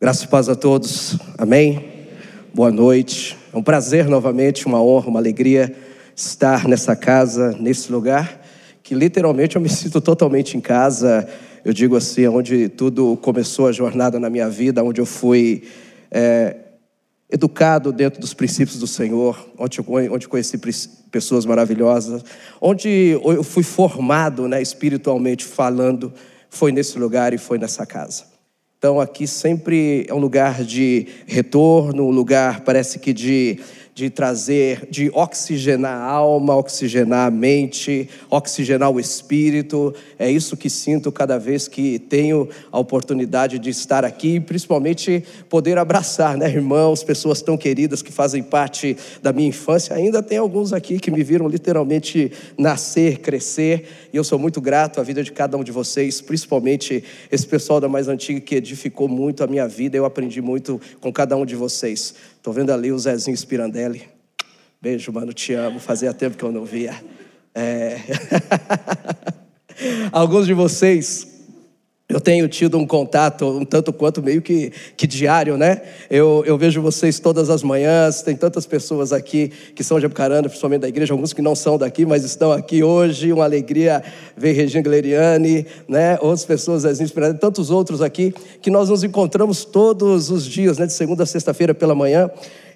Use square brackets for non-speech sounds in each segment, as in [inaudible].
Graças e paz a todos, amém? Boa noite, é um prazer novamente, uma honra, uma alegria estar nessa casa, nesse lugar, que literalmente eu me sinto totalmente em casa. Eu digo assim, onde tudo começou a jornada na minha vida, onde eu fui é, educado dentro dos princípios do Senhor, onde, onde conheci pessoas maravilhosas, onde eu fui formado né, espiritualmente falando, foi nesse lugar e foi nessa casa. Então aqui sempre é um lugar de retorno, um lugar parece que de de trazer, de oxigenar a alma, oxigenar a mente, oxigenar o espírito. É isso que sinto cada vez que tenho a oportunidade de estar aqui, principalmente poder abraçar, né, irmãos, pessoas tão queridas que fazem parte da minha infância. Ainda tem alguns aqui que me viram literalmente nascer, crescer, e eu sou muito grato à vida de cada um de vocês, principalmente esse pessoal da mais antiga que edificou muito a minha vida. Eu aprendi muito com cada um de vocês. Estou vendo ali o Zezinho Spirandelli. Beijo, mano, te amo. Fazia tempo que eu não via. É... [laughs] Alguns de vocês, eu tenho tido um contato um tanto quanto meio que, que diário, né? Eu, eu vejo vocês todas as manhãs, tem tantas pessoas aqui que são de Apucarana, principalmente da igreja, alguns que não são daqui, mas estão aqui hoje, uma alegria ver Regina Gleriani, né? Outras pessoas, Zezinho tantos outros aqui, que nós nos encontramos todos os dias, né? De segunda a sexta-feira pela manhã.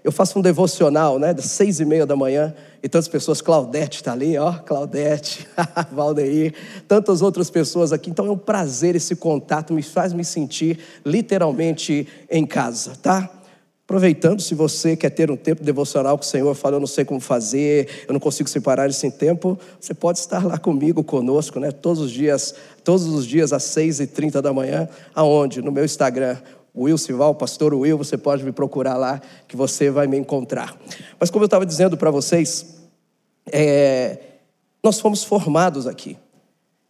Eu faço um devocional, né, das seis e meia da manhã, e tantas pessoas, Claudete está ali, ó, Claudete, [laughs] Valdeir, tantas outras pessoas aqui. Então é um prazer esse contato, me faz me sentir literalmente em casa, tá? Aproveitando, se você quer ter um tempo devocional com o Senhor, fala, eu não sei como fazer, eu não consigo separar esse tempo, você pode estar lá comigo, conosco, né? Todos os dias, todos os dias às seis e trinta da manhã, aonde? No meu Instagram, Will Sival, pastor Will, você pode me procurar lá que você vai me encontrar. Mas como eu estava dizendo para vocês, é, nós fomos formados aqui.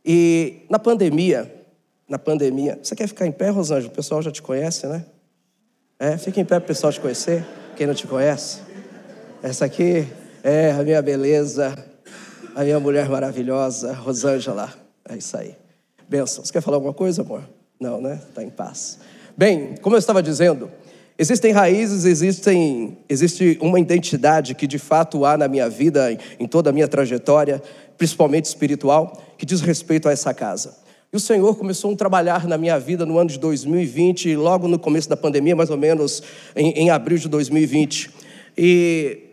E na pandemia, na pandemia, você quer ficar em pé, Rosângela? O pessoal já te conhece, né? É, fica em pé para o pessoal te conhecer, quem não te conhece. Essa aqui é a minha beleza, a minha mulher maravilhosa, Rosângela. É isso aí. Benção. Você quer falar alguma coisa, amor? Não, né? Está em paz. Bem, como eu estava dizendo, existem raízes, existem, existe uma identidade que de fato há na minha vida, em toda a minha trajetória, principalmente espiritual, que diz respeito a essa casa. E o Senhor começou a trabalhar na minha vida no ano de 2020, logo no começo da pandemia, mais ou menos em, em abril de 2020. E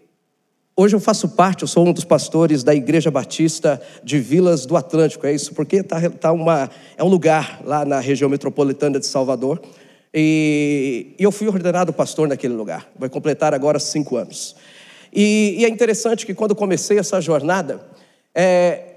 Hoje eu faço parte, eu sou um dos pastores da Igreja Batista de Vilas do Atlântico, é isso, porque tá, tá uma, é um lugar lá na região metropolitana de Salvador, e, eu fui ordenado pastor naquele lugar. Vai completar agora cinco anos. E, e é interessante que quando comecei essa jornada, é,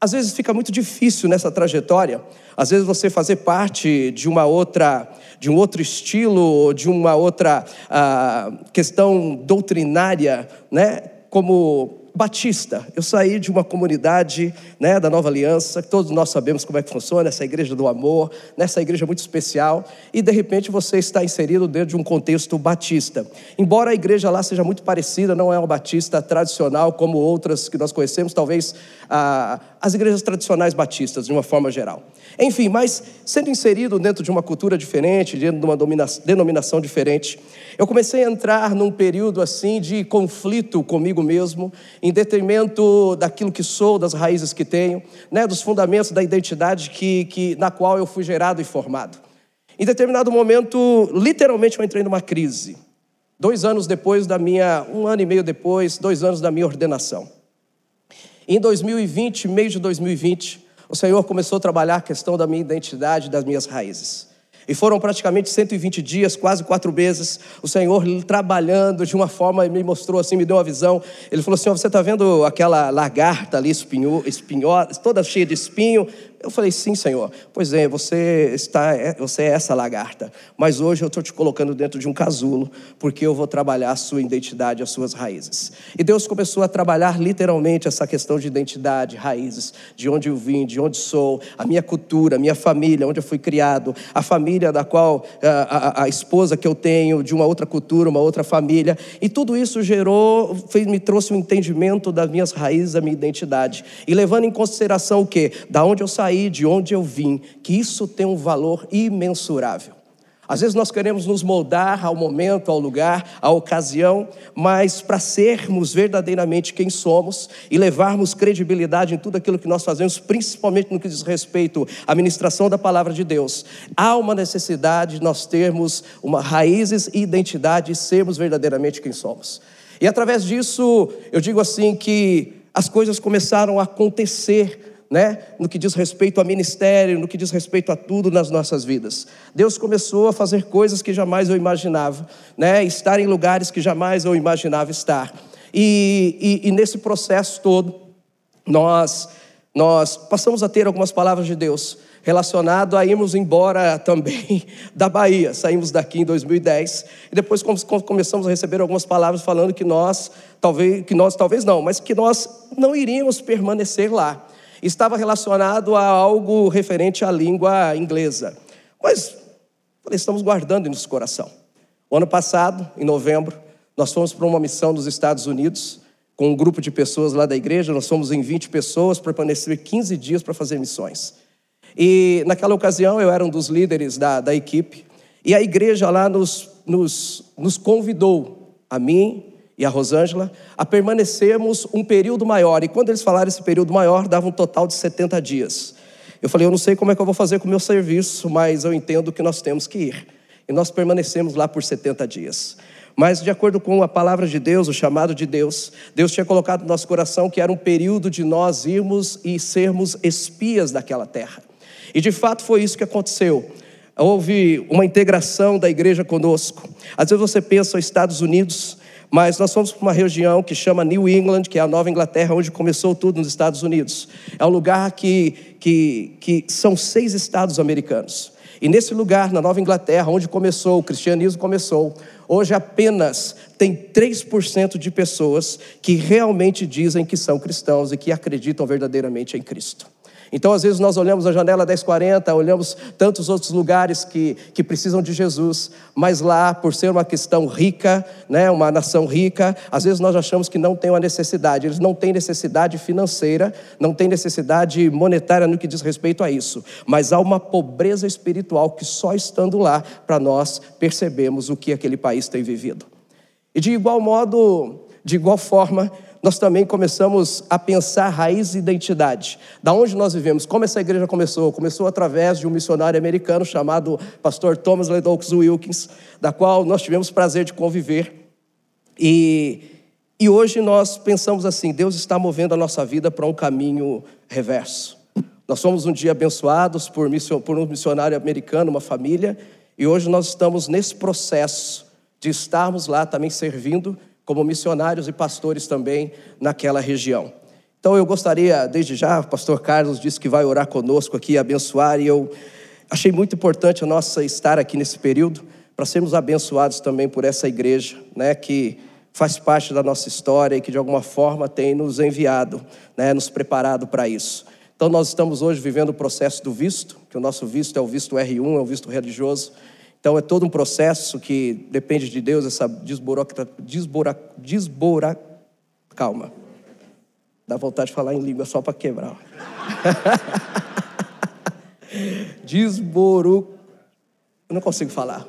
às vezes fica muito difícil nessa trajetória. Às vezes você fazer parte de uma outra, de um outro estilo, de uma outra ah, questão doutrinária, né? Como batista. Eu saí de uma comunidade né, da Nova Aliança, todos nós sabemos como é que funciona, essa igreja do amor, nessa igreja muito especial, e de repente você está inserido dentro de um contexto batista. Embora a igreja lá seja muito parecida, não é uma batista tradicional como outras que nós conhecemos, talvez ah, as igrejas tradicionais batistas, de uma forma geral. Enfim, mas sendo inserido dentro de uma cultura diferente, dentro de uma denominação diferente, eu comecei a entrar num período assim de conflito comigo mesmo, em detrimento daquilo que sou, das raízes que tenho, né, dos fundamentos da identidade que, que, na qual eu fui gerado e formado. Em determinado momento, literalmente eu entrei numa crise. Dois anos depois da minha, um ano e meio depois, dois anos da minha ordenação. Em 2020, meio de 2020, o Senhor começou a trabalhar a questão da minha identidade, das minhas raízes. E foram praticamente 120 dias, quase quatro meses, o Senhor trabalhando de uma forma, me mostrou assim, me deu uma visão. Ele falou assim: Você está vendo aquela lagarta ali, espinho, toda cheia de espinho? Eu falei, sim, Senhor. Pois é, você, está, é, você é essa lagarta. Mas hoje eu estou te colocando dentro de um casulo, porque eu vou trabalhar a sua identidade, as suas raízes. E Deus começou a trabalhar literalmente essa questão de identidade, raízes, de onde eu vim, de onde sou, a minha cultura, a minha família, onde eu fui criado, a família da qual, a, a, a esposa que eu tenho, de uma outra cultura, uma outra família. E tudo isso gerou, fez, me trouxe um entendimento das minhas raízes, da minha identidade. E levando em consideração o quê? Da onde eu saí de onde eu vim, que isso tem um valor imensurável. Às vezes nós queremos nos moldar ao momento, ao lugar, à ocasião, mas para sermos verdadeiramente quem somos e levarmos credibilidade em tudo aquilo que nós fazemos, principalmente no que diz respeito à ministração da palavra de Deus, há uma necessidade de nós termos uma raízes e identidade e sermos verdadeiramente quem somos. E através disso, eu digo assim que as coisas começaram a acontecer né, no que diz respeito a ministério, no que diz respeito a tudo nas nossas vidas. Deus começou a fazer coisas que jamais eu imaginava, né, estar em lugares que jamais eu imaginava estar. E, e, e nesse processo todo, nós, nós passamos a ter algumas palavras de Deus relacionado a irmos embora também [laughs] da Bahia. Saímos daqui em 2010 e depois começamos a receber algumas palavras falando que nós, talvez, que nós talvez não, mas que nós não iríamos permanecer lá estava relacionado a algo referente à língua inglesa. Mas falei, estamos guardando em nosso coração. O ano passado, em novembro, nós fomos para uma missão nos Estados Unidos com um grupo de pessoas lá da igreja, nós fomos em 20 pessoas para permanecer 15 dias para fazer missões. E naquela ocasião eu era um dos líderes da, da equipe, e a igreja lá nos, nos, nos convidou, a mim e a Rosângela, a permanecermos um período maior. E quando eles falaram esse período maior, dava um total de 70 dias. Eu falei, eu não sei como é que eu vou fazer com o meu serviço, mas eu entendo que nós temos que ir. E nós permanecemos lá por 70 dias. Mas, de acordo com a palavra de Deus, o chamado de Deus, Deus tinha colocado no nosso coração que era um período de nós irmos e sermos espias daquela terra. E de fato foi isso que aconteceu. Houve uma integração da igreja conosco. Às vezes você pensa, os Estados Unidos, mas nós fomos para uma região que chama New England, que é a Nova Inglaterra, onde começou tudo nos Estados Unidos. É um lugar que, que, que são seis estados americanos. E nesse lugar, na Nova Inglaterra, onde começou, o cristianismo começou, hoje apenas tem 3% de pessoas que realmente dizem que são cristãos e que acreditam verdadeiramente em Cristo. Então, às vezes, nós olhamos a janela 1040, olhamos tantos outros lugares que, que precisam de Jesus, mas lá, por ser uma questão rica, né, uma nação rica, às vezes nós achamos que não tem uma necessidade. Eles não têm necessidade financeira, não têm necessidade monetária no que diz respeito a isso, mas há uma pobreza espiritual que só estando lá para nós percebemos o que aquele país tem vivido. E de igual modo, de igual forma, nós também começamos a pensar raiz e identidade. Da onde nós vivemos? Como essa igreja começou? Começou através de um missionário americano chamado pastor Thomas Ledoux Wilkins, da qual nós tivemos prazer de conviver. E, e hoje nós pensamos assim: Deus está movendo a nossa vida para um caminho reverso. Nós fomos um dia abençoados por, por um missionário americano, uma família, e hoje nós estamos nesse processo de estarmos lá também servindo como missionários e pastores também naquela região. Então eu gostaria, desde já, o pastor Carlos disse que vai orar conosco aqui, abençoar, e eu achei muito importante a nossa estar aqui nesse período, para sermos abençoados também por essa igreja, né, que faz parte da nossa história e que de alguma forma tem nos enviado, né, nos preparado para isso. Então nós estamos hoje vivendo o processo do visto, que o nosso visto é o visto R1, é o visto religioso, então é todo um processo que depende de Deus, essa desbora, desbora, desbora, calma. Dá vontade de falar em língua só para quebrar. [laughs] Desboro, eu não consigo falar.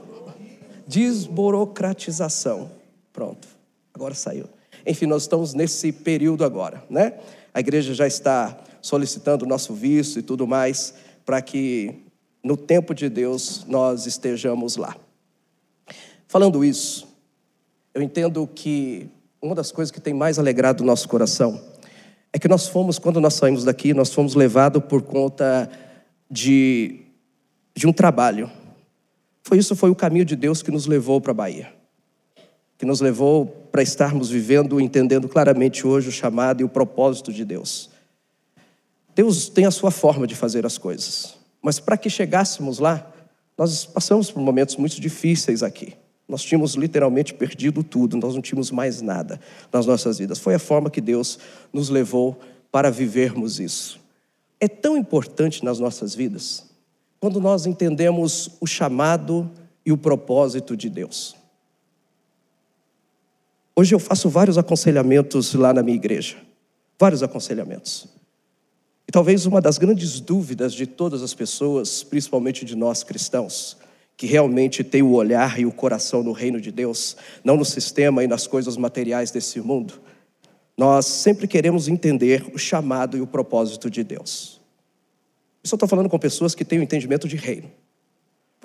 Desburocratização. Pronto. Agora saiu. Enfim, nós estamos nesse período agora, né? A igreja já está solicitando o nosso visto e tudo mais para que no tempo de Deus nós estejamos lá. Falando isso, eu entendo que uma das coisas que tem mais alegrado o nosso coração é que nós fomos, quando nós saímos daqui, nós fomos levados por conta de, de um trabalho. Foi isso, foi o caminho de Deus que nos levou para a Bahia. Que nos levou para estarmos vivendo, entendendo claramente hoje o chamado e o propósito de Deus. Deus tem a sua forma de fazer as coisas. Mas para que chegássemos lá, nós passamos por momentos muito difíceis aqui. Nós tínhamos literalmente perdido tudo, nós não tínhamos mais nada nas nossas vidas. Foi a forma que Deus nos levou para vivermos isso. É tão importante nas nossas vidas quando nós entendemos o chamado e o propósito de Deus. Hoje eu faço vários aconselhamentos lá na minha igreja, vários aconselhamentos. E talvez uma das grandes dúvidas de todas as pessoas, principalmente de nós cristãos, que realmente tem o olhar e o coração no reino de Deus, não no sistema e nas coisas materiais desse mundo, nós sempre queremos entender o chamado e o propósito de Deus. Eu só estou falando com pessoas que têm o entendimento de reino.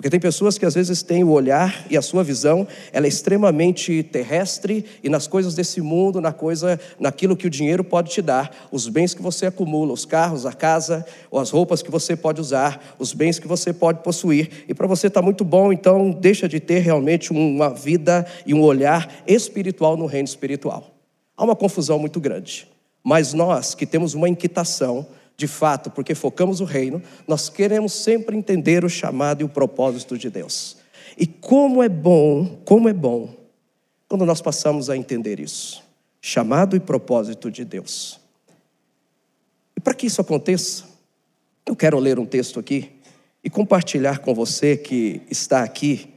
Porque tem pessoas que às vezes têm o olhar e a sua visão, ela é extremamente terrestre e nas coisas desse mundo, na coisa, naquilo que o dinheiro pode te dar, os bens que você acumula, os carros, a casa, ou as roupas que você pode usar, os bens que você pode possuir. E para você está muito bom, então deixa de ter realmente uma vida e um olhar espiritual no reino espiritual. Há uma confusão muito grande. Mas nós que temos uma inquietação, de fato, porque focamos o reino, nós queremos sempre entender o chamado e o propósito de Deus. E como é bom, como é bom, quando nós passamos a entender isso. Chamado e propósito de Deus. E para que isso aconteça, eu quero ler um texto aqui e compartilhar com você que está aqui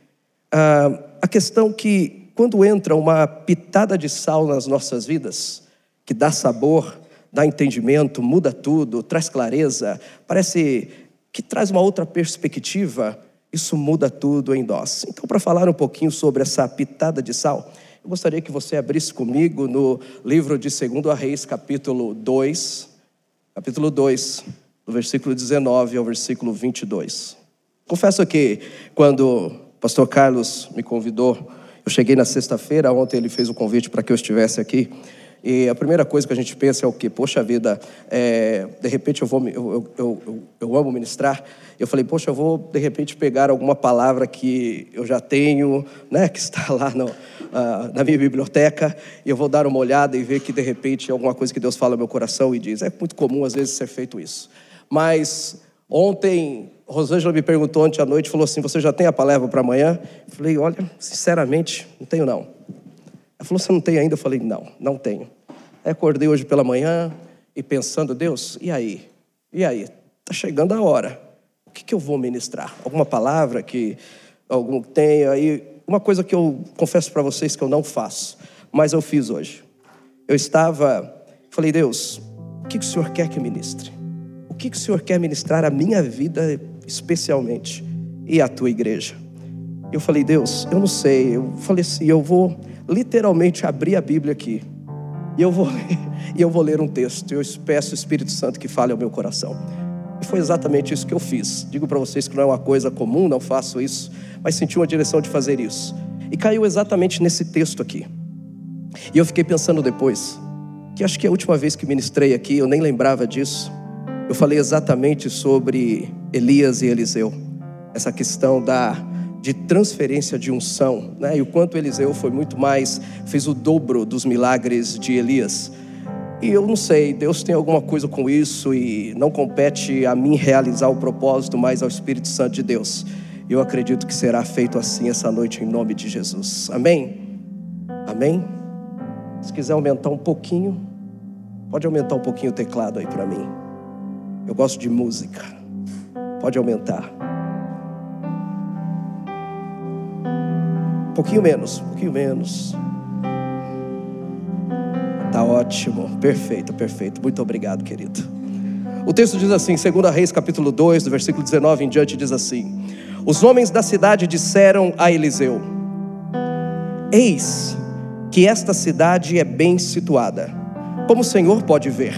a, a questão que, quando entra uma pitada de sal nas nossas vidas, que dá sabor, dá entendimento, muda tudo, traz clareza, parece que traz uma outra perspectiva, isso muda tudo em nós. Então, para falar um pouquinho sobre essa pitada de sal, eu gostaria que você abrisse comigo no livro de 2 Reis, capítulo 2, capítulo 2, do versículo 19 ao versículo 22. Confesso que quando o pastor Carlos me convidou, eu cheguei na sexta-feira, ontem ele fez o convite para que eu estivesse aqui. E a primeira coisa que a gente pensa é o que? Poxa vida, é, de repente eu vou, eu, eu, eu, eu, amo ministrar. Eu falei, poxa, eu vou de repente pegar alguma palavra que eu já tenho, né, que está [laughs] lá no, uh, na minha biblioteca, e eu vou dar uma olhada e ver que de repente é alguma coisa que Deus fala no meu coração e diz. É muito comum às vezes ser feito isso. Mas ontem, Rosângela me perguntou ontem à noite, falou assim: Você já tem a palavra para amanhã? Eu falei: Olha, sinceramente, não tenho não. Ela falou: Você não tem ainda? Eu falei: Não, não tenho. Acordei hoje pela manhã e pensando: Deus, e aí? E aí? Está chegando a hora. O que, que eu vou ministrar? Alguma palavra que algum tenha aí? Uma coisa que eu confesso para vocês que eu não faço, mas eu fiz hoje. Eu estava, falei: Deus, o que, que o Senhor quer que ministre? O que, que o Senhor quer ministrar a minha vida especialmente e a tua igreja? Eu falei, Deus, eu não sei. Eu falei assim, eu vou literalmente abrir a Bíblia aqui. E eu vou ler, e eu vou ler um texto. Eu peço o Espírito Santo que fale ao meu coração. E foi exatamente isso que eu fiz. Digo para vocês que não é uma coisa comum, não faço isso, mas senti uma direção de fazer isso. E caiu exatamente nesse texto aqui. E eu fiquei pensando depois, que acho que a última vez que ministrei aqui, eu nem lembrava disso. Eu falei exatamente sobre Elias e Eliseu. Essa questão da de transferência de unção, né? E o quanto Eliseu foi muito mais, fez o dobro dos milagres de Elias. E eu não sei, Deus tem alguma coisa com isso e não compete a mim realizar o propósito, mas ao Espírito Santo de Deus. Eu acredito que será feito assim essa noite em nome de Jesus. Amém? Amém? Se quiser aumentar um pouquinho, pode aumentar um pouquinho o teclado aí para mim. Eu gosto de música. Pode aumentar. Pouquinho menos, um pouquinho menos. Tá ótimo, perfeito, perfeito. Muito obrigado, querido. O texto diz assim, 2 Reis capítulo 2, do versículo 19 em diante, diz assim: Os homens da cidade disseram a Eliseu: Eis que esta cidade é bem situada, como o Senhor pode ver.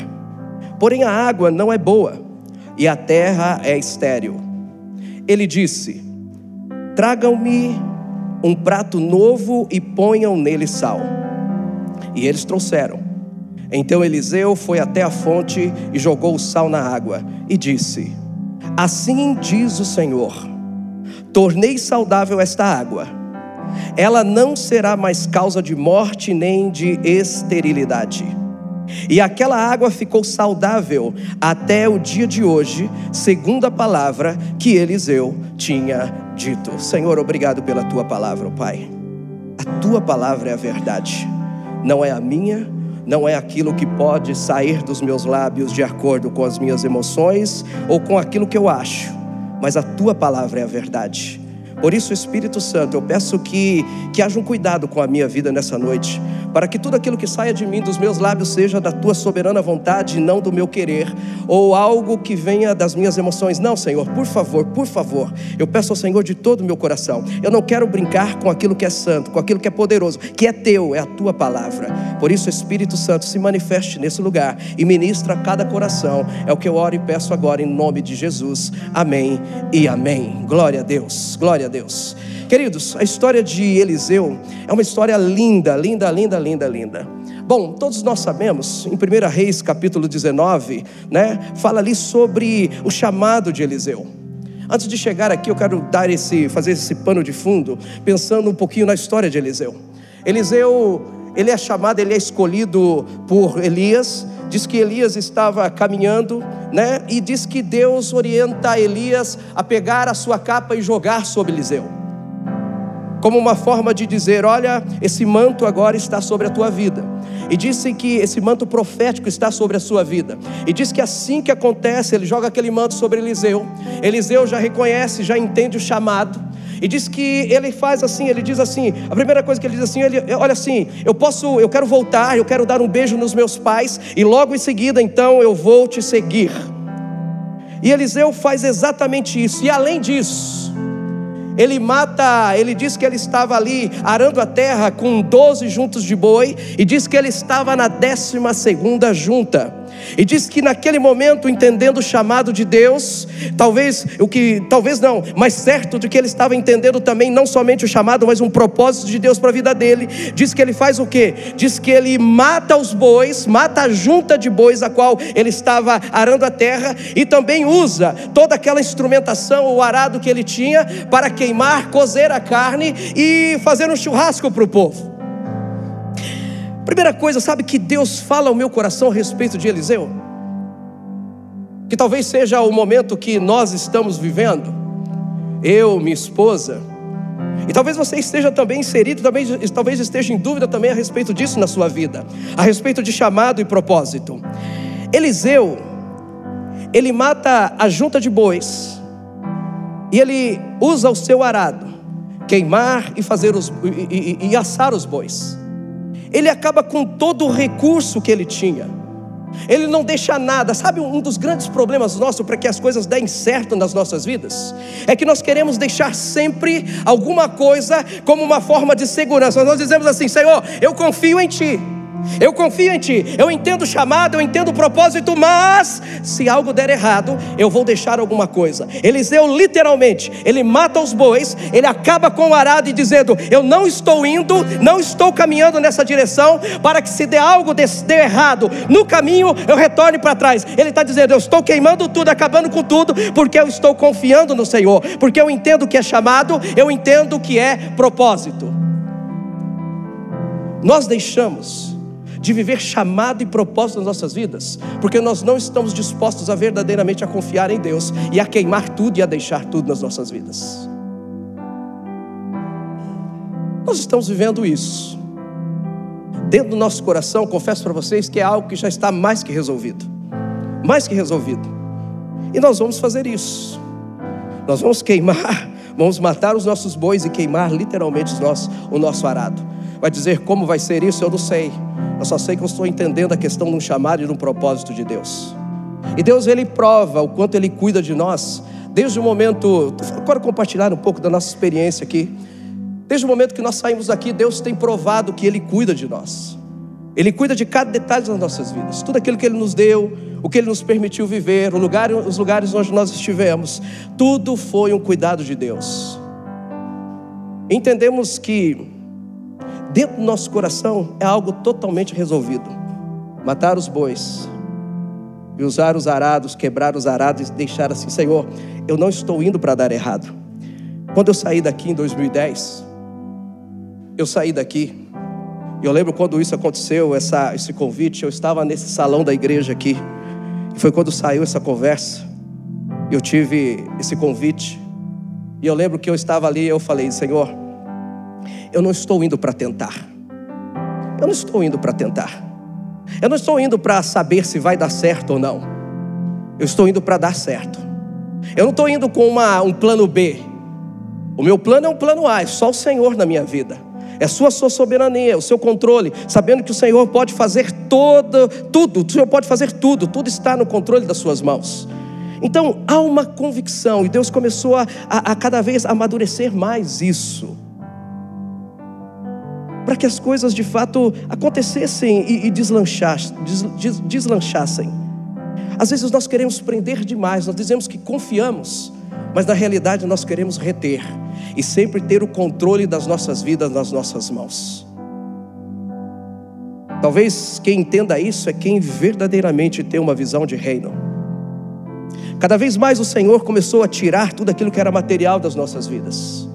Porém a água não é boa e a terra é estéril. Ele disse: Tragam-me um prato novo e ponham nele sal. E eles trouxeram. Então Eliseu foi até a fonte e jogou o sal na água e disse: Assim diz o Senhor: Tornei saudável esta água. Ela não será mais causa de morte nem de esterilidade. E aquela água ficou saudável até o dia de hoje, segundo a palavra que Eliseu tinha dito. Senhor, obrigado pela tua palavra, Pai. A tua palavra é a verdade, não é a minha, não é aquilo que pode sair dos meus lábios de acordo com as minhas emoções ou com aquilo que eu acho, mas a tua palavra é a verdade. Por isso, Espírito Santo, eu peço que, que haja um cuidado com a minha vida nessa noite, para que tudo aquilo que saia de mim, dos meus lábios, seja da tua soberana vontade e não do meu querer, ou algo que venha das minhas emoções. Não, Senhor, por favor, por favor, eu peço ao Senhor de todo o meu coração. Eu não quero brincar com aquilo que é santo, com aquilo que é poderoso, que é teu, é a tua palavra. Por isso, Espírito Santo, se manifeste nesse lugar e ministra a cada coração. É o que eu oro e peço agora em nome de Jesus. Amém e amém. Glória a Deus, glória a Deus. Queridos, a história de Eliseu é uma história linda, linda, linda, linda, linda. Bom, todos nós sabemos, em 1 Reis capítulo 19, né, fala ali sobre o chamado de Eliseu. Antes de chegar aqui, eu quero dar esse, fazer esse pano de fundo, pensando um pouquinho na história de Eliseu. Eliseu, ele é chamado, ele é escolhido por Elias. Diz que Elias estava caminhando, né? E diz que Deus orienta Elias a pegar a sua capa e jogar sobre Eliseu como uma forma de dizer: olha, esse manto agora está sobre a tua vida. E disse que esse manto profético está sobre a sua vida. E diz que assim que acontece, ele joga aquele manto sobre Eliseu. Eliseu já reconhece, já entende o chamado. E diz que ele faz assim, ele diz assim, a primeira coisa que ele diz assim, ele, olha assim, eu posso, eu quero voltar, eu quero dar um beijo nos meus pais e logo em seguida então eu vou te seguir. E Eliseu faz exatamente isso. E além disso, ele mata, ele diz que ele estava ali arando a terra com doze juntos de boi, e diz que ele estava na décima segunda junta. E diz que naquele momento, entendendo o chamado de Deus, talvez o que, talvez não, mas certo de que ele estava entendendo também não somente o chamado, mas um propósito de Deus para a vida dele. Diz que ele faz o quê? Diz que ele mata os bois, mata a junta de bois a qual ele estava arando a terra e também usa toda aquela instrumentação, o arado que ele tinha para queimar, cozer a carne e fazer um churrasco para o povo. Primeira coisa, sabe que Deus fala ao meu coração a respeito de Eliseu? Que talvez seja o momento que nós estamos vivendo, eu, minha esposa, e talvez você esteja também inserido, também, talvez esteja em dúvida também a respeito disso na sua vida, a respeito de chamado e propósito. Eliseu, ele mata a junta de bois, e ele usa o seu arado, queimar e fazer os e, e, e assar os bois ele acaba com todo o recurso que ele tinha. Ele não deixa nada. Sabe um dos grandes problemas nossos para que as coisas deem certo nas nossas vidas? É que nós queremos deixar sempre alguma coisa como uma forma de segurança. Nós dizemos assim: Senhor, eu confio em Ti. Eu confio em Ti, eu entendo o chamado, eu entendo o propósito, mas se algo der errado, eu vou deixar alguma coisa. Eliseu literalmente, ele mata os bois, ele acaba com o arado e dizendo: Eu não estou indo, não estou caminhando nessa direção, para que se der algo de, de errado no caminho, eu retorne para trás. Ele está dizendo: Eu estou queimando tudo, acabando com tudo, porque eu estou confiando no Senhor, porque eu entendo que é chamado, eu entendo que é propósito. Nós deixamos de viver chamado e propósito nas nossas vidas, porque nós não estamos dispostos a verdadeiramente a confiar em Deus e a queimar tudo e a deixar tudo nas nossas vidas. Nós estamos vivendo isso. Dentro do nosso coração, confesso para vocês que é algo que já está mais que resolvido. Mais que resolvido. E nós vamos fazer isso. Nós vamos queimar, [laughs] vamos matar os nossos bois e queimar literalmente nossos, o nosso arado. Vai dizer como vai ser isso, eu não sei. Eu só sei que eu estou entendendo a questão de um chamado e de um propósito de Deus. E Deus, Ele prova o quanto Ele cuida de nós, desde o momento. Agora compartilhar um pouco da nossa experiência aqui. Desde o momento que nós saímos daqui, Deus tem provado que Ele cuida de nós. Ele cuida de cada detalhe das nossas vidas. Tudo aquilo que Ele nos deu, o que Ele nos permitiu viver, o lugar, os lugares onde nós estivemos, tudo foi um cuidado de Deus. Entendemos que dentro do nosso coração é algo totalmente resolvido. Matar os bois e usar os arados, quebrar os arados e deixar assim, Senhor, eu não estou indo para dar errado. Quando eu saí daqui em 2010, eu saí daqui, e eu lembro quando isso aconteceu, essa, esse convite, eu estava nesse salão da igreja aqui, e foi quando saiu essa conversa, eu tive esse convite, e eu lembro que eu estava ali e eu falei, Senhor, eu não estou indo para tentar. Eu não estou indo para tentar. Eu não estou indo para saber se vai dar certo ou não. Eu estou indo para dar certo. Eu não estou indo com uma, um plano B. O meu plano é um plano A, é só o Senhor na minha vida. É sua, sua soberania, o seu controle, sabendo que o Senhor pode fazer todo, tudo, o Senhor pode fazer tudo, tudo está no controle das suas mãos. Então há uma convicção, e Deus começou a, a, a cada vez amadurecer mais isso, para que as coisas de fato acontecessem e, e deslanchassem, des, des, deslanchassem. Às vezes nós queremos prender demais, nós dizemos que confiamos, mas na realidade nós queremos reter e sempre ter o controle das nossas vidas nas nossas mãos. Talvez quem entenda isso é quem verdadeiramente tem uma visão de reino. Cada vez mais o Senhor começou a tirar tudo aquilo que era material das nossas vidas.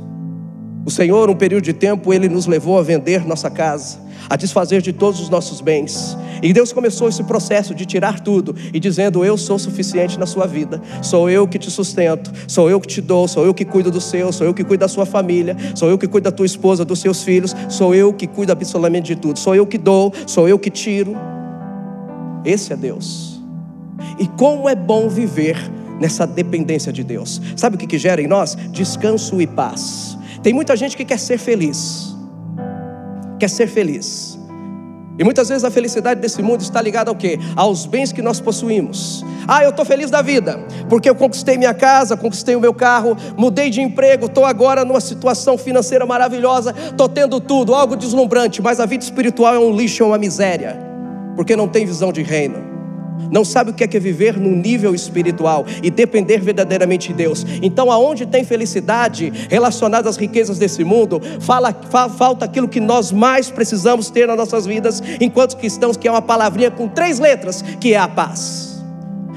O Senhor, um período de tempo, Ele nos levou a vender nossa casa, a desfazer de todos os nossos bens. E Deus começou esse processo de tirar tudo e dizendo: Eu sou suficiente na sua vida, sou eu que te sustento, sou eu que te dou, sou eu que cuido do seu, sou eu que cuido da sua família, sou eu que cuido da tua esposa, dos seus filhos, sou eu que cuido absolutamente de tudo, sou eu que dou, sou eu que tiro. Esse é Deus. E como é bom viver nessa dependência de Deus. Sabe o que, que gera em nós? Descanso e paz. Tem muita gente que quer ser feliz, quer ser feliz. E muitas vezes a felicidade desse mundo está ligada ao quê? Aos bens que nós possuímos. Ah, eu estou feliz da vida, porque eu conquistei minha casa, conquistei o meu carro, mudei de emprego, estou agora numa situação financeira maravilhosa, estou tendo tudo, algo deslumbrante, mas a vida espiritual é um lixo, é uma miséria, porque não tem visão de reino não sabe o que é, que é viver no nível espiritual e depender verdadeiramente de Deus. Então, aonde tem felicidade relacionada às riquezas desse mundo, fala, fa, falta aquilo que nós mais precisamos ter nas nossas vidas, enquanto cristãos, que é uma palavrinha com três letras, que é a paz.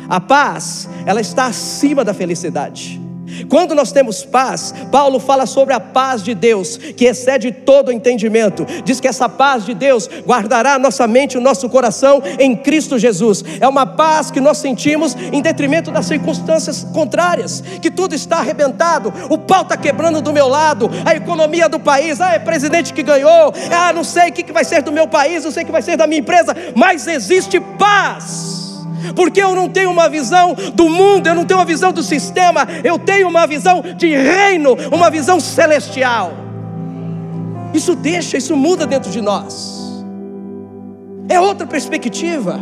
A paz, ela está acima da felicidade. Quando nós temos paz, Paulo fala sobre a paz de Deus, que excede todo entendimento. Diz que essa paz de Deus guardará a nossa mente e o nosso coração em Cristo Jesus. É uma paz que nós sentimos em detrimento das circunstâncias contrárias, que tudo está arrebentado, o pau está quebrando do meu lado, a economia do país, ah, é presidente que ganhou, ah, não sei o que vai ser do meu país, não sei o que vai ser da minha empresa, mas existe paz porque eu não tenho uma visão do mundo, eu não tenho uma visão do sistema, eu tenho uma visão de reino, uma visão celestial. Isso deixa, isso muda dentro de nós. É outra perspectiva.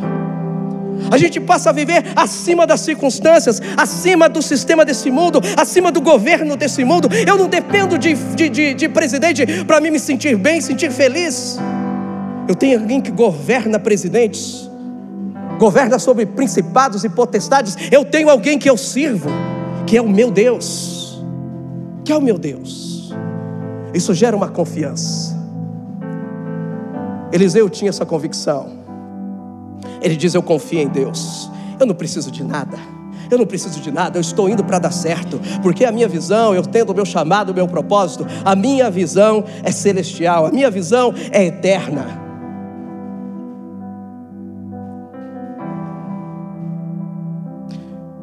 A gente passa a viver acima das circunstâncias, acima do sistema desse mundo, acima do governo desse mundo. Eu não dependo de, de, de, de presidente para mim me sentir bem, sentir feliz. Eu tenho alguém que governa presidentes governa sobre principados e potestades. Eu tenho alguém que eu sirvo, que é o meu Deus, que é o meu Deus. Isso gera uma confiança. Eliseu tinha essa convicção. Ele diz: Eu confio em Deus, eu não preciso de nada. Eu não preciso de nada, eu estou indo para dar certo, porque a minha visão, eu tendo o meu chamado, o meu propósito, a minha visão é celestial, a minha visão é eterna.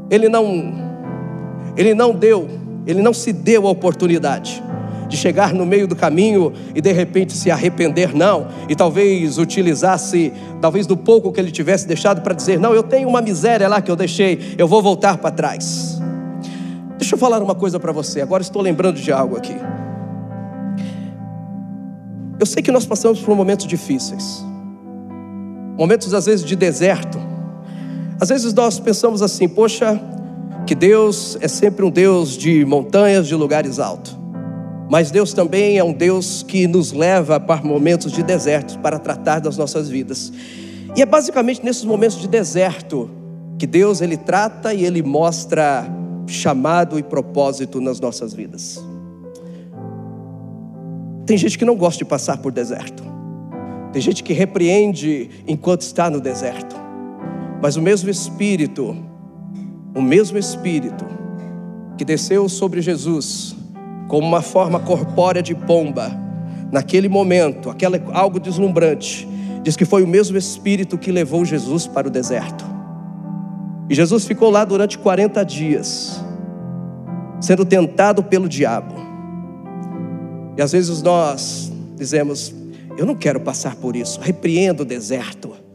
Ele não, ele não deu, ele não se deu a oportunidade de chegar no meio do caminho e de repente se arrepender, não, e talvez utilizasse, talvez do pouco que ele tivesse deixado para dizer: não, eu tenho uma miséria lá que eu deixei, eu vou voltar para trás. Deixa eu falar uma coisa para você, agora estou lembrando de algo aqui. Eu sei que nós passamos por momentos difíceis, momentos às vezes de deserto, às vezes nós pensamos assim, poxa, que Deus é sempre um Deus de montanhas, de lugares altos. Mas Deus também é um Deus que nos leva para momentos de deserto para tratar das nossas vidas. E é basicamente nesses momentos de deserto que Deus ele trata e ele mostra chamado e propósito nas nossas vidas. Tem gente que não gosta de passar por deserto. Tem gente que repreende enquanto está no deserto. Mas o mesmo Espírito, o mesmo Espírito que desceu sobre Jesus como uma forma corpórea de pomba, naquele momento, aquela, algo deslumbrante, diz que foi o mesmo Espírito que levou Jesus para o deserto. E Jesus ficou lá durante 40 dias, sendo tentado pelo diabo. E às vezes nós dizemos: Eu não quero passar por isso, repreendo o deserto.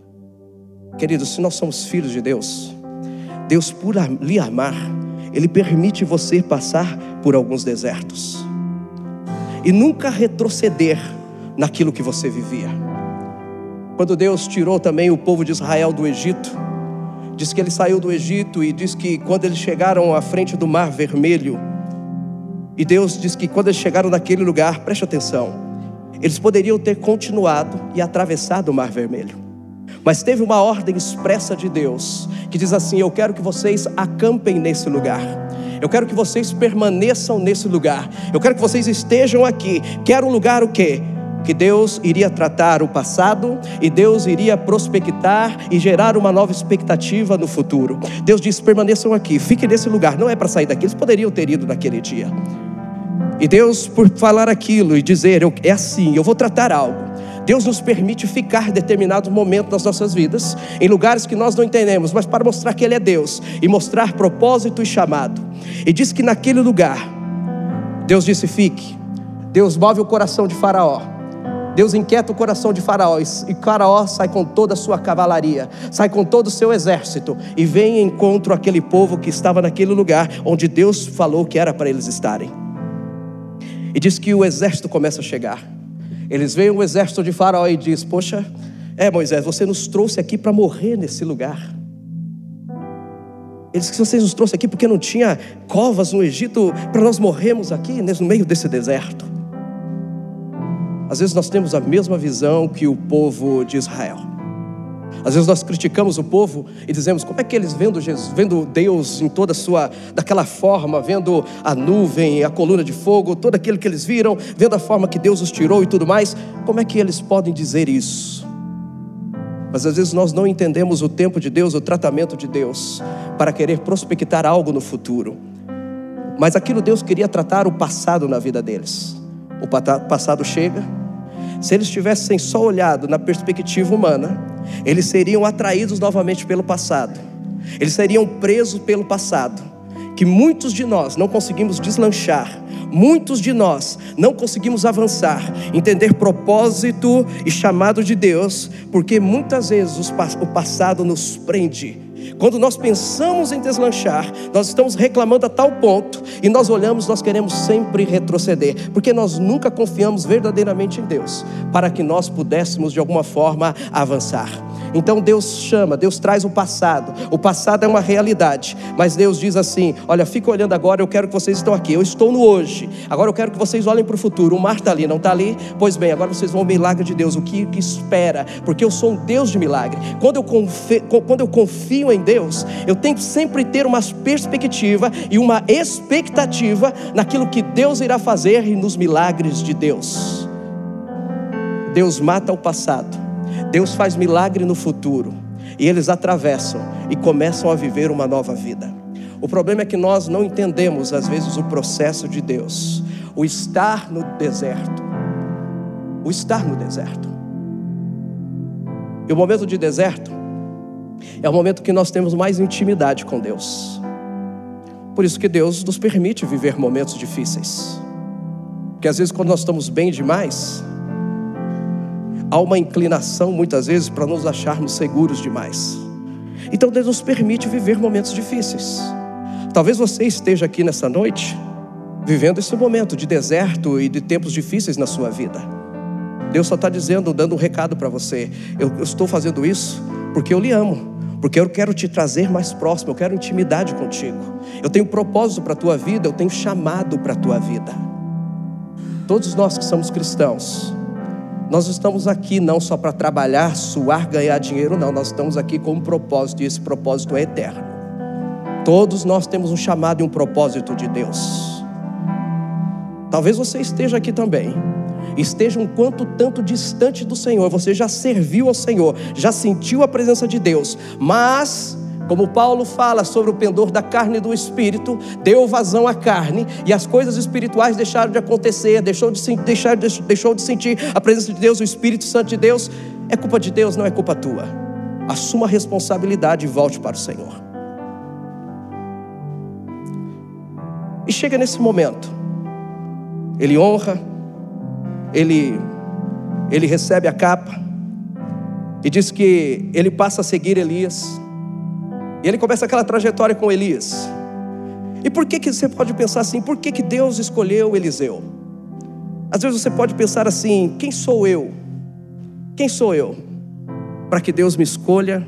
Queridos, se nós somos filhos de Deus, Deus, por lhe amar, Ele permite você passar por alguns desertos. e nunca retroceder naquilo que você vivia. Quando Deus tirou também o povo de Israel do Egito, diz que ele saiu do Egito e diz que quando eles chegaram à frente do Mar Vermelho, e Deus diz que quando eles chegaram naquele lugar, preste atenção, eles poderiam ter continuado e atravessado o Mar Vermelho. Mas teve uma ordem expressa de Deus que diz assim: Eu quero que vocês acampem nesse lugar. Eu quero que vocês permaneçam nesse lugar. Eu quero que vocês estejam aqui. Quero um lugar o quê? Que Deus iria tratar o passado e Deus iria prospectar e gerar uma nova expectativa no futuro. Deus disse: permaneçam aqui, fiquem nesse lugar. Não é para sair daqui, eles poderiam ter ido naquele dia. E Deus, por falar aquilo e dizer, é assim, eu vou tratar algo. Deus nos permite ficar determinado momento nas nossas vidas, em lugares que nós não entendemos, mas para mostrar que Ele é Deus e mostrar propósito e chamado. E diz que naquele lugar, Deus disse: fique. Deus move o coração de Faraó. Deus inquieta o coração de Faraó e Faraó sai com toda a sua cavalaria, sai com todo o seu exército e vem em encontro aquele povo que estava naquele lugar onde Deus falou que era para eles estarem. E diz que o exército começa a chegar. Eles veem o exército de Faraó e diz: Poxa, é Moisés, você nos trouxe aqui para morrer nesse lugar. Eles que vocês nos trouxe aqui porque não tinha covas no Egito para nós morrermos aqui no meio desse deserto. Às vezes nós temos a mesma visão que o povo de Israel. Às vezes nós criticamos o povo e dizemos como é que eles vendo Jesus, vendo Deus em toda a sua daquela forma, vendo a nuvem, a coluna de fogo, todo aquilo que eles viram, vendo a forma que Deus os tirou e tudo mais, como é que eles podem dizer isso? Mas às vezes nós não entendemos o tempo de Deus, o tratamento de Deus, para querer prospectar algo no futuro. Mas aquilo Deus queria tratar o passado na vida deles. O passado chega. Se eles tivessem só olhado na perspectiva humana, eles seriam atraídos novamente pelo passado, eles seriam presos pelo passado, que muitos de nós não conseguimos deslanchar, muitos de nós não conseguimos avançar, entender propósito e chamado de Deus, porque muitas vezes o passado nos prende quando nós pensamos em deslanchar, nós estamos reclamando a tal ponto e nós olhamos, nós queremos sempre retroceder, porque nós nunca confiamos verdadeiramente em Deus, para que nós pudéssemos de alguma forma avançar. Então Deus chama, Deus traz o passado. O passado é uma realidade, mas Deus diz assim: Olha, fica olhando agora, eu quero que vocês estão aqui. Eu estou no hoje. Agora eu quero que vocês olhem para o futuro. O mar está ali, não está ali? Pois bem, agora vocês vão ao milagre de Deus. O que, que espera? Porque eu sou um Deus de milagre. Quando eu, confio, quando eu confio em Deus, eu tenho que sempre ter uma perspectiva e uma expectativa naquilo que Deus irá fazer e nos milagres de Deus. Deus mata o passado, Deus faz milagre no futuro, e eles atravessam e começam a viver uma nova vida. O problema é que nós não entendemos, às vezes, o processo de Deus, o estar no deserto. O estar no deserto. E o momento de deserto é o momento que nós temos mais intimidade com Deus. Por isso que Deus nos permite viver momentos difíceis. Porque às vezes quando nós estamos bem demais, há uma inclinação muitas vezes para nos acharmos seguros demais. Então Deus nos permite viver momentos difíceis. Talvez você esteja aqui nessa noite vivendo esse momento de deserto e de tempos difíceis na sua vida. Deus só está dizendo, dando um recado para você. Eu, eu estou fazendo isso porque eu lhe amo porque eu quero te trazer mais próximo, eu quero intimidade contigo. Eu tenho propósito para a tua vida, eu tenho chamado para a tua vida. Todos nós que somos cristãos, nós estamos aqui não só para trabalhar, suar, ganhar dinheiro, não, nós estamos aqui com um propósito e esse propósito é eterno. Todos nós temos um chamado e um propósito de Deus. Talvez você esteja aqui também esteja um quanto tanto distante do Senhor, você já serviu ao Senhor, já sentiu a presença de Deus, mas como Paulo fala sobre o pendor da carne e do espírito, deu vazão à carne e as coisas espirituais deixaram de acontecer, deixou de, deixar, deixou de sentir a presença de Deus, o Espírito Santo de Deus. É culpa de Deus, não é culpa tua. Assuma a responsabilidade e volte para o Senhor. E chega nesse momento, ele honra, ele, ele recebe a capa e diz que ele passa a seguir Elias. E ele começa aquela trajetória com Elias. E por que, que você pode pensar assim? Por que, que Deus escolheu Eliseu? Às vezes você pode pensar assim: quem sou eu? Quem sou eu? Para que Deus me escolha,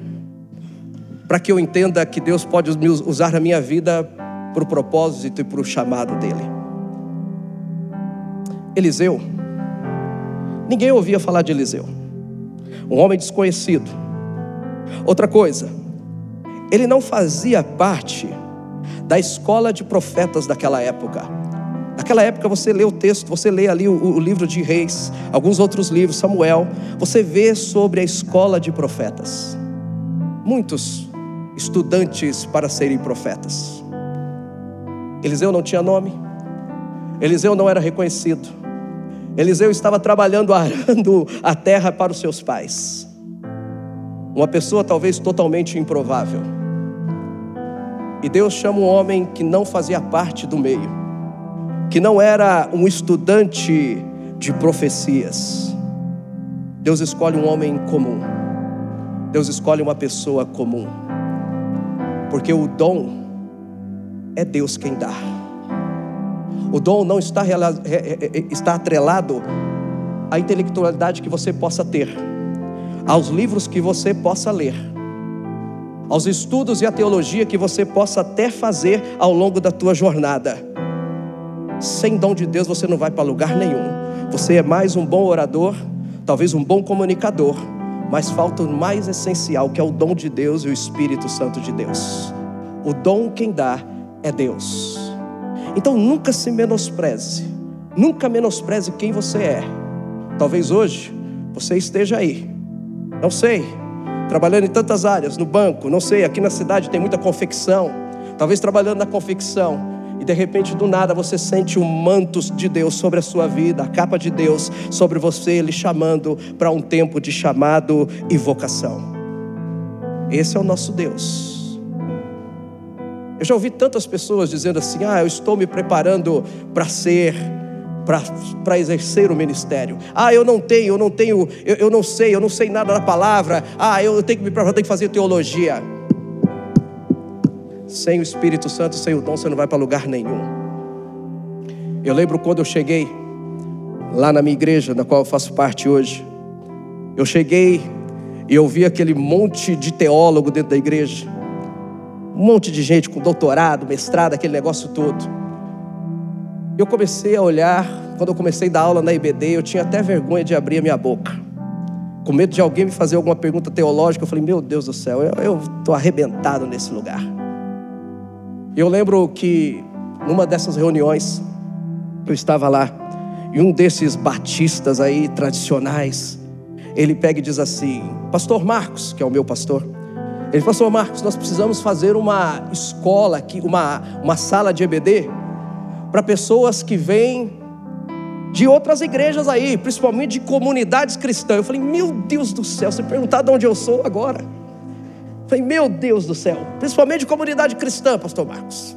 para que eu entenda que Deus pode usar a minha vida para o propósito e para o chamado dele. Eliseu, ninguém ouvia falar de Eliseu, um homem desconhecido. Outra coisa, ele não fazia parte da escola de profetas daquela época. Naquela época você lê o texto, você lê ali o, o, livro de Reis, alguns outros livros, Samuel, você vê sobre a escola de profetas. Muitos estudantes para serem profetas. Eliseu não tinha nome, Eliseu não era reconhecido, Eliseu estava trabalhando, [laughs] arando a terra para os seus pais. Uma pessoa talvez totalmente improvável. E Deus chama um homem que não fazia parte do meio, que não era um estudante de profecias. Deus escolhe um homem comum. Deus escolhe uma pessoa comum. Porque o dom é Deus quem dá. O dom não está, está atrelado à intelectualidade que você possa ter, aos livros que você possa ler, aos estudos e à teologia que você possa até fazer ao longo da tua jornada. Sem dom de Deus você não vai para lugar nenhum. Você é mais um bom orador, talvez um bom comunicador, mas falta o mais essencial, que é o dom de Deus e o Espírito Santo de Deus. O dom quem dá é Deus. Então nunca se menospreze, nunca menospreze quem você é. Talvez hoje você esteja aí, não sei, trabalhando em tantas áreas, no banco, não sei, aqui na cidade tem muita confecção, talvez trabalhando na confecção, e de repente do nada você sente o manto de Deus sobre a sua vida, a capa de Deus sobre você, lhe chamando para um tempo de chamado e vocação. Esse é o nosso Deus. Eu já ouvi tantas pessoas dizendo assim: ah, eu estou me preparando para ser, para exercer o ministério. Ah, eu não tenho, eu não tenho, eu, eu não sei, eu não sei nada da palavra. Ah, eu tenho que me preparar, tenho que fazer teologia. Sem o Espírito Santo, sem o dom, você não vai para lugar nenhum. Eu lembro quando eu cheguei lá na minha igreja, da qual eu faço parte hoje. Eu cheguei e eu vi aquele monte de teólogo dentro da igreja um monte de gente com doutorado, mestrado, aquele negócio todo. Eu comecei a olhar, quando eu comecei a dar aula na IBD, eu tinha até vergonha de abrir a minha boca. Com medo de alguém me fazer alguma pergunta teológica, eu falei: Meu Deus do céu, eu estou arrebentado nesse lugar. Eu lembro que numa dessas reuniões, eu estava lá, e um desses batistas aí tradicionais, ele pega e diz assim: Pastor Marcos, que é o meu pastor, ele assim, Marcos, nós precisamos fazer uma escola aqui, uma, uma sala de EBD, para pessoas que vêm de outras igrejas aí, principalmente de comunidades cristãs. Eu falei, meu Deus do céu, você perguntar de onde eu sou agora. Eu falei, meu Deus do céu, principalmente de comunidade cristã, pastor Marcos.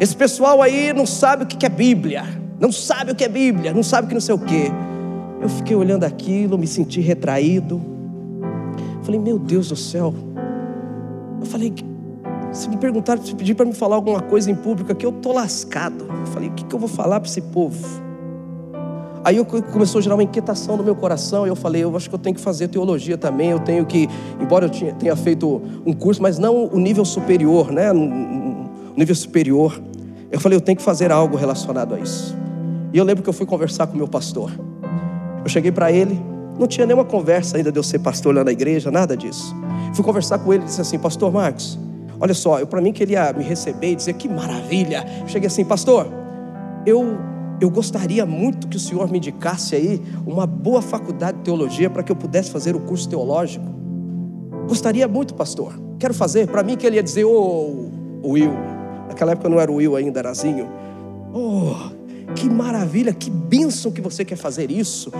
Esse pessoal aí não sabe o que é Bíblia, não sabe o que é Bíblia, não sabe o que não sei o que. Eu fiquei olhando aquilo, me senti retraído. Falei, meu Deus do céu, eu falei, se me perguntar, se pedir para me falar alguma coisa em público aqui, eu tô lascado. Eu falei, o que, que eu vou falar para esse povo? Aí eu, começou a gerar uma inquietação no meu coração, e eu falei, eu acho que eu tenho que fazer teologia também, eu tenho que, embora eu tenha feito um curso, mas não o nível superior, né? O nível superior. Eu falei, eu tenho que fazer algo relacionado a isso. E eu lembro que eu fui conversar com o meu pastor. Eu cheguei para ele, não tinha nenhuma conversa ainda de eu ser pastor lá na igreja, nada disso. Fui conversar com ele e disse assim: Pastor Marcos, olha só, eu para mim queria me receber e dizer que maravilha. Eu cheguei assim, Pastor, eu, eu gostaria muito que o senhor me indicasse aí uma boa faculdade de teologia para que eu pudesse fazer o curso teológico. Gostaria muito, pastor. Quero fazer. Para mim que ele ia dizer: Ô oh, Will, naquela época não era o Will ainda, era Zinho. Oh, que maravilha, que bênção que você quer fazer isso.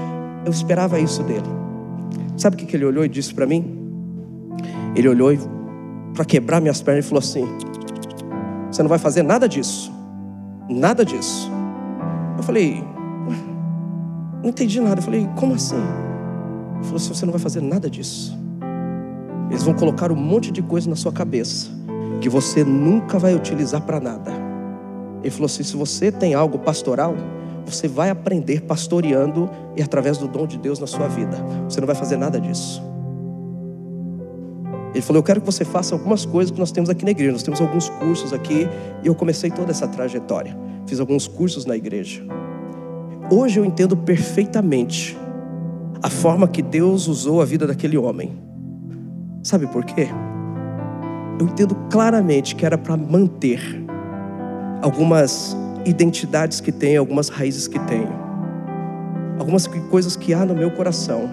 Eu esperava isso dele. Sabe o que ele olhou e disse para mim? Ele olhou para quebrar minhas pernas e falou assim: Você não vai fazer nada disso. Nada disso. Eu falei: Não entendi nada. Eu falei: Como assim? Ele falou assim: Você não vai fazer nada disso. Eles vão colocar um monte de coisa na sua cabeça que você nunca vai utilizar para nada. Ele falou assim: Se você tem algo pastoral, você vai aprender pastoreando e através do dom de Deus na sua vida. Você não vai fazer nada disso. Ele falou: Eu quero que você faça algumas coisas que nós temos aqui na igreja. Nós temos alguns cursos aqui e eu comecei toda essa trajetória. Fiz alguns cursos na igreja. Hoje eu entendo perfeitamente a forma que Deus usou a vida daquele homem. Sabe por quê? Eu entendo claramente que era para manter algumas identidades que tem, algumas raízes que tenho, algumas coisas que há no meu coração,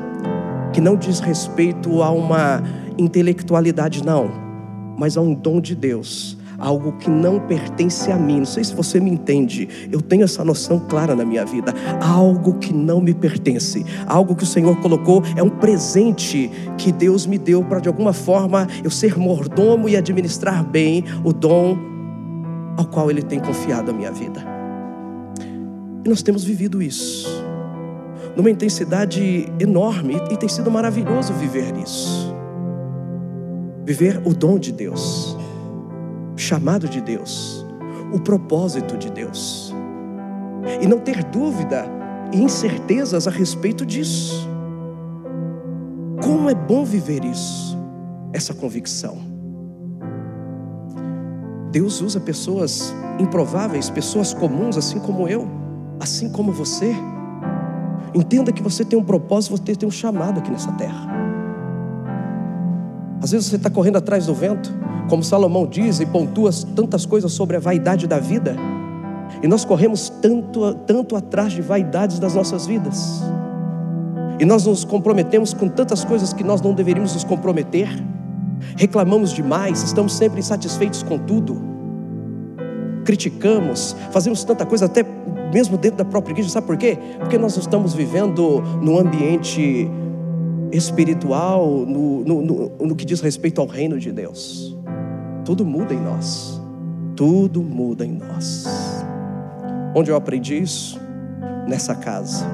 que não diz respeito a uma intelectualidade, não, mas a um dom de Deus, algo que não pertence a mim. Não sei se você me entende. Eu tenho essa noção clara na minha vida. Algo que não me pertence, algo que o Senhor colocou é um presente que Deus me deu para de alguma forma eu ser mordomo e administrar bem o dom ao qual Ele tem confiado a minha vida. E nós temos vivido isso numa intensidade enorme e tem sido maravilhoso viver isso viver o dom de Deus, o chamado de Deus, o propósito de Deus, e não ter dúvida e incertezas a respeito disso. Como é bom viver isso, essa convicção. Deus usa pessoas improváveis, pessoas comuns, assim como eu, assim como você. Entenda que você tem um propósito, você tem um chamado aqui nessa terra. Às vezes você está correndo atrás do vento, como Salomão diz e pontua tantas coisas sobre a vaidade da vida. E nós corremos tanto, tanto atrás de vaidades das nossas vidas. E nós nos comprometemos com tantas coisas que nós não deveríamos nos comprometer. Reclamamos demais, estamos sempre insatisfeitos com tudo. Criticamos, fazemos tanta coisa até mesmo dentro da própria igreja. Sabe por quê? Porque nós estamos vivendo num ambiente espiritual, no, no, no, no que diz respeito ao reino de Deus. Tudo muda em nós. Tudo muda em nós. Onde eu aprendi isso? Nessa casa.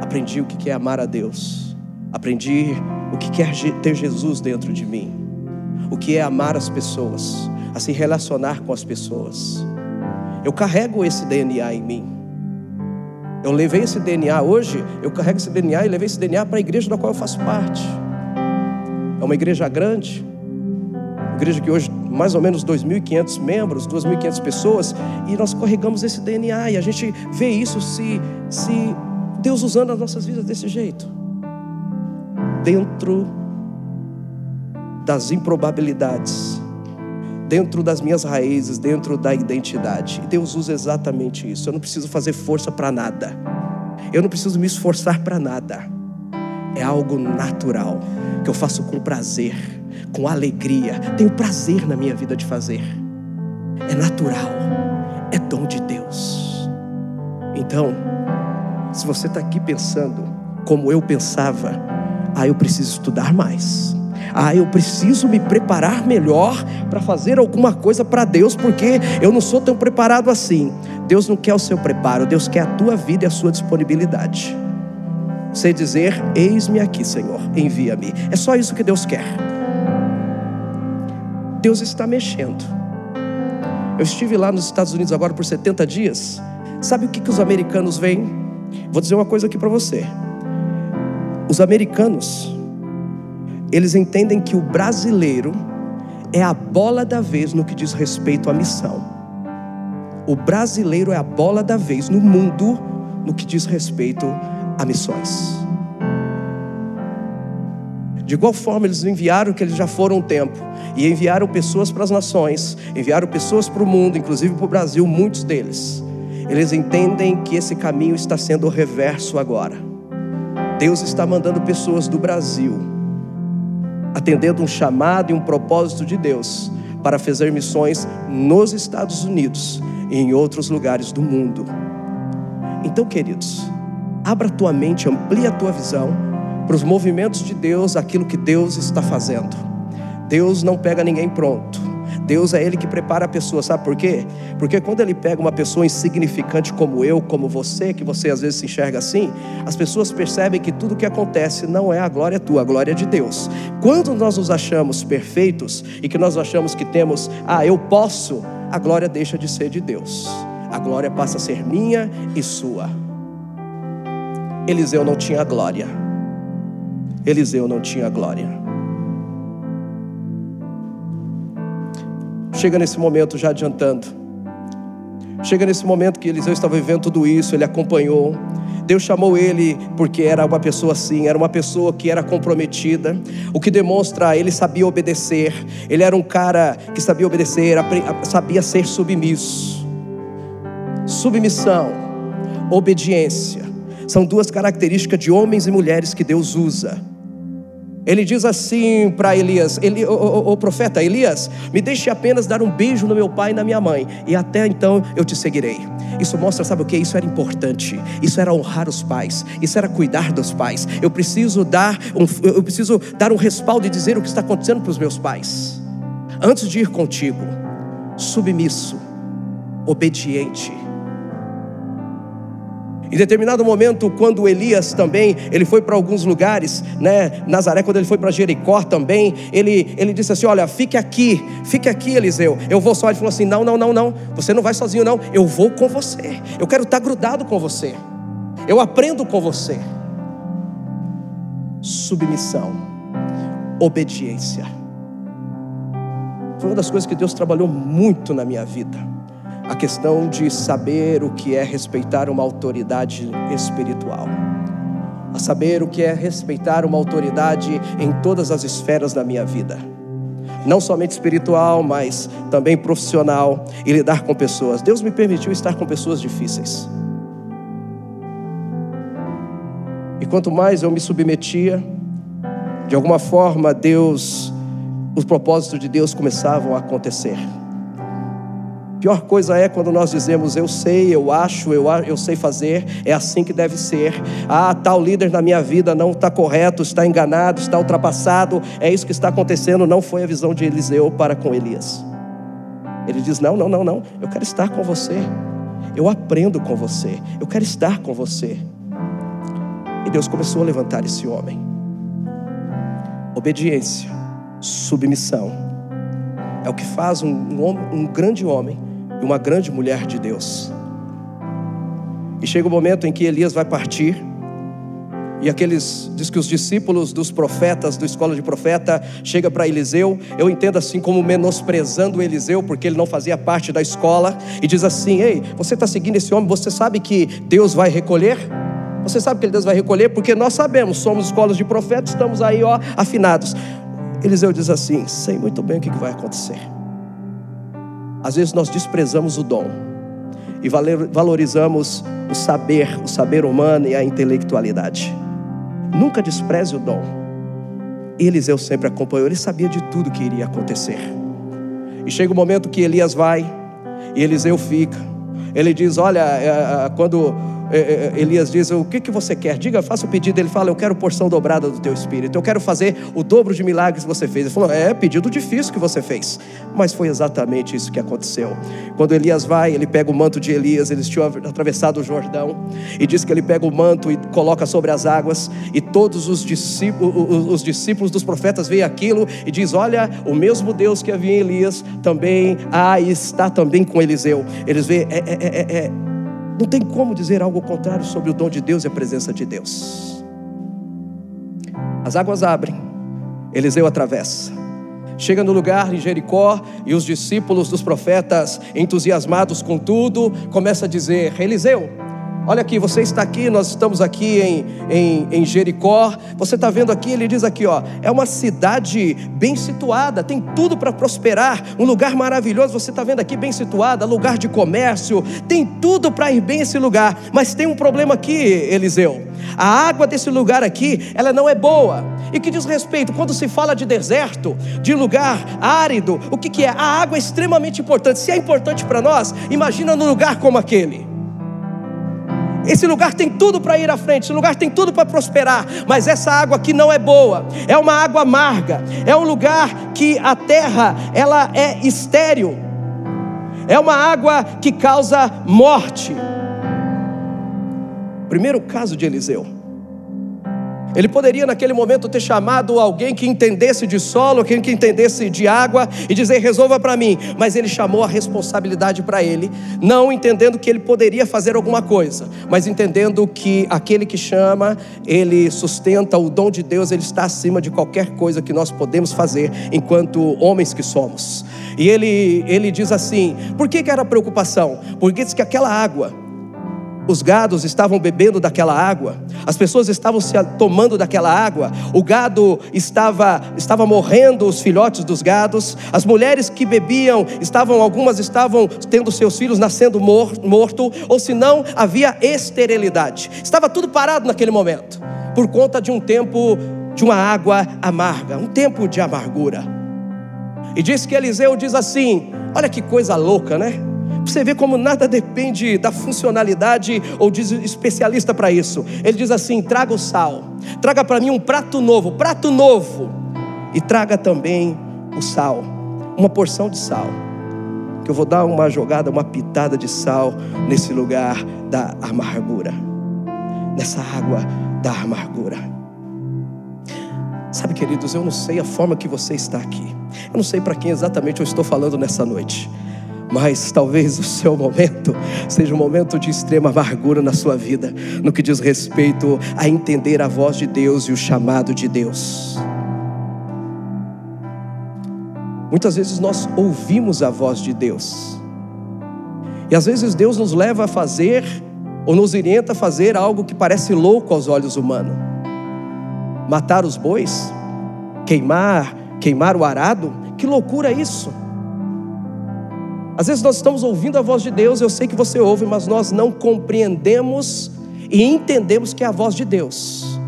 Aprendi o que é amar a Deus. Aprendi o que é ter Jesus dentro de mim. O que é amar as pessoas, a se relacionar com as pessoas. Eu carrego esse DNA em mim. Eu levei esse DNA hoje, eu carrego esse DNA e levei esse DNA para a igreja da qual eu faço parte. É uma igreja grande, igreja que hoje mais ou menos 2.500 membros, 2.500 pessoas, e nós carregamos esse DNA e a gente vê isso se, se Deus usando as nossas vidas desse jeito. Dentro das improbabilidades, dentro das minhas raízes, dentro da identidade. E Deus usa exatamente isso. Eu não preciso fazer força para nada. Eu não preciso me esforçar para nada. É algo natural que eu faço com prazer, com alegria. Tenho prazer na minha vida de fazer. É natural. É dom de Deus. Então, se você está aqui pensando como eu pensava, ah, eu preciso estudar mais. Ah, eu preciso me preparar melhor para fazer alguma coisa para Deus, porque eu não sou tão preparado assim. Deus não quer o seu preparo, Deus quer a tua vida e a sua disponibilidade. Você dizer: Eis-me aqui, Senhor, envia-me. É só isso que Deus quer. Deus está mexendo. Eu estive lá nos Estados Unidos agora por 70 dias. Sabe o que, que os americanos veem? Vou dizer uma coisa aqui para você. Os americanos eles entendem que o brasileiro é a bola da vez no que diz respeito à missão. O brasileiro é a bola da vez no mundo no que diz respeito a missões. De igual forma, eles enviaram que eles já foram um tempo, e enviaram pessoas para as nações, enviaram pessoas para o mundo, inclusive para o Brasil, muitos deles. Eles entendem que esse caminho está sendo reverso agora. Deus está mandando pessoas do Brasil atendendo um chamado e um propósito de Deus para fazer missões nos Estados Unidos e em outros lugares do mundo. Então, queridos, abra tua mente, amplie a tua visão para os movimentos de Deus, aquilo que Deus está fazendo. Deus não pega ninguém pronto. Deus é Ele que prepara a pessoa, sabe por quê? Porque quando Ele pega uma pessoa insignificante como eu, como você, que você às vezes se enxerga assim, as pessoas percebem que tudo que acontece não é a glória tua, a glória de Deus. Quando nós nos achamos perfeitos e que nós achamos que temos, ah, eu posso, a glória deixa de ser de Deus. a glória passa a ser minha e sua. Eliseu não tinha glória. Eliseu não tinha glória. Chega nesse momento, já adiantando. Chega nesse momento que Eliseu estava vivendo tudo isso, ele acompanhou. Deus chamou ele porque era uma pessoa assim, era uma pessoa que era comprometida, o que demonstra ele sabia obedecer, ele era um cara que sabia obedecer, sabia ser submisso. Submissão, obediência, são duas características de homens e mulheres que Deus usa. Ele diz assim para Elias: Eli, o, o, profeta Elias, me deixe apenas dar um beijo no meu pai e na minha mãe, e até então eu te seguirei. Isso mostra, sabe o que? Isso era importante. Isso era honrar os pais. Isso era cuidar dos pais. Eu preciso dar um, eu preciso dar um respaldo e dizer o que está acontecendo para os meus pais. Antes de ir contigo, submisso, obediente em determinado momento, quando Elias também, ele foi para alguns lugares, né? Nazaré, quando ele foi para Jericó também, ele, ele disse assim: Olha, fique aqui, fique aqui, Eliseu, eu vou só. Ele falou assim: Não, não, não, não, você não vai sozinho, não, eu vou com você, eu quero estar grudado com você, eu aprendo com você. Submissão, obediência. Foi uma das coisas que Deus trabalhou muito na minha vida a questão de saber o que é respeitar uma autoridade espiritual, a saber o que é respeitar uma autoridade em todas as esferas da minha vida, não somente espiritual, mas também profissional e lidar com pessoas. Deus me permitiu estar com pessoas difíceis. E quanto mais eu me submetia, de alguma forma Deus, os propósitos de Deus começavam a acontecer. Pior coisa é quando nós dizemos eu sei, eu acho, eu, eu sei fazer, é assim que deve ser. Ah, tal líder na minha vida não está correto, está enganado, está ultrapassado. É isso que está acontecendo. Não foi a visão de Eliseu para com Elias. Ele diz: Não, não, não, não. Eu quero estar com você. Eu aprendo com você. Eu quero estar com você. E Deus começou a levantar esse homem. Obediência, submissão. É o que faz um, um, um grande homem e uma grande mulher de Deus. E chega o momento em que Elias vai partir, e aqueles, diz que os discípulos dos profetas, da escola de profeta, chega para Eliseu, eu entendo assim como menosprezando Eliseu, porque ele não fazia parte da escola, e diz assim: Ei, você está seguindo esse homem, você sabe que Deus vai recolher? Você sabe que Deus vai recolher? Porque nós sabemos, somos escolas de profetas, estamos aí ó, afinados. Eliseu diz assim: Sei muito bem o que vai acontecer. Às vezes nós desprezamos o dom e valorizamos o saber, o saber humano e a intelectualidade. Nunca despreze o dom. Eliseu sempre acompanhou, ele sabia de tudo que iria acontecer. E chega o momento que Elias vai e Eliseu fica. Ele diz: Olha, é, é, quando é, é, é, Elias diz: O que, que você quer? Diga, faça o pedido. Ele fala: Eu quero porção dobrada do teu espírito. Eu quero fazer o dobro de milagres que você fez. Ele falou: É pedido difícil que você fez. Mas foi exatamente isso que aconteceu. Quando Elias vai, ele pega o manto de Elias. Eles tinham atravessado o Jordão. E diz que ele pega o manto e coloca sobre as águas. E todos os discípulos, os discípulos dos profetas veem aquilo e diz: Olha, o mesmo Deus que havia em Elias também ah, está também com Eliseu. Eles veem, é, é, é, é não tem como dizer algo contrário sobre o dom de Deus e a presença de Deus. As águas abrem, Eliseu atravessa. Chega no lugar em Jericó e os discípulos dos profetas, entusiasmados com tudo, começam a dizer: Eliseu, Olha aqui, você está aqui, nós estamos aqui em, em, em Jericó. Você está vendo aqui, ele diz aqui, ó, é uma cidade bem situada, tem tudo para prosperar, um lugar maravilhoso. Você está vendo aqui, bem situada, lugar de comércio, tem tudo para ir bem esse lugar. Mas tem um problema aqui, Eliseu. A água desse lugar aqui, ela não é boa. E que diz respeito, quando se fala de deserto, de lugar árido, o que, que é? A água é extremamente importante. Se é importante para nós, imagina num lugar como aquele. Esse lugar tem tudo para ir à frente, esse lugar tem tudo para prosperar, mas essa água aqui não é boa. É uma água amarga. É um lugar que a terra ela é estéril. É uma água que causa morte. Primeiro caso de Eliseu. Ele poderia naquele momento ter chamado alguém que entendesse de solo, alguém que entendesse de água e dizer: resolva para mim. Mas ele chamou a responsabilidade para ele, não entendendo que ele poderia fazer alguma coisa, mas entendendo que aquele que chama, ele sustenta o dom de Deus, ele está acima de qualquer coisa que nós podemos fazer enquanto homens que somos. E ele, ele diz assim: por que, que era preocupação? Porque diz que aquela água os gados estavam bebendo daquela água, as pessoas estavam se tomando daquela água, o gado estava, estava morrendo, os filhotes dos gados, as mulheres que bebiam, estavam, algumas estavam tendo seus filhos nascendo mor, morto, ou se não, havia esterilidade. Estava tudo parado naquele momento, por conta de um tempo de uma água amarga, um tempo de amargura. E diz que Eliseu diz assim: olha que coisa louca, né? Você vê como nada depende da funcionalidade ou de especialista para isso. Ele diz assim: traga o sal, traga para mim um prato novo, prato novo, e traga também o sal, uma porção de sal. Que eu vou dar uma jogada, uma pitada de sal nesse lugar da amargura, nessa água da amargura. Sabe, queridos, eu não sei a forma que você está aqui. Eu não sei para quem exatamente eu estou falando nessa noite mas talvez o seu momento seja um momento de extrema amargura na sua vida, no que diz respeito a entender a voz de Deus e o chamado de Deus. Muitas vezes nós ouvimos a voz de Deus, e às vezes Deus nos leva a fazer, ou nos orienta a fazer algo que parece louco aos olhos humanos: matar os bois, queimar, queimar o arado, que loucura isso! Às vezes nós estamos ouvindo a voz de Deus, eu sei que você ouve, mas nós não compreendemos e entendemos que é a voz de Deus.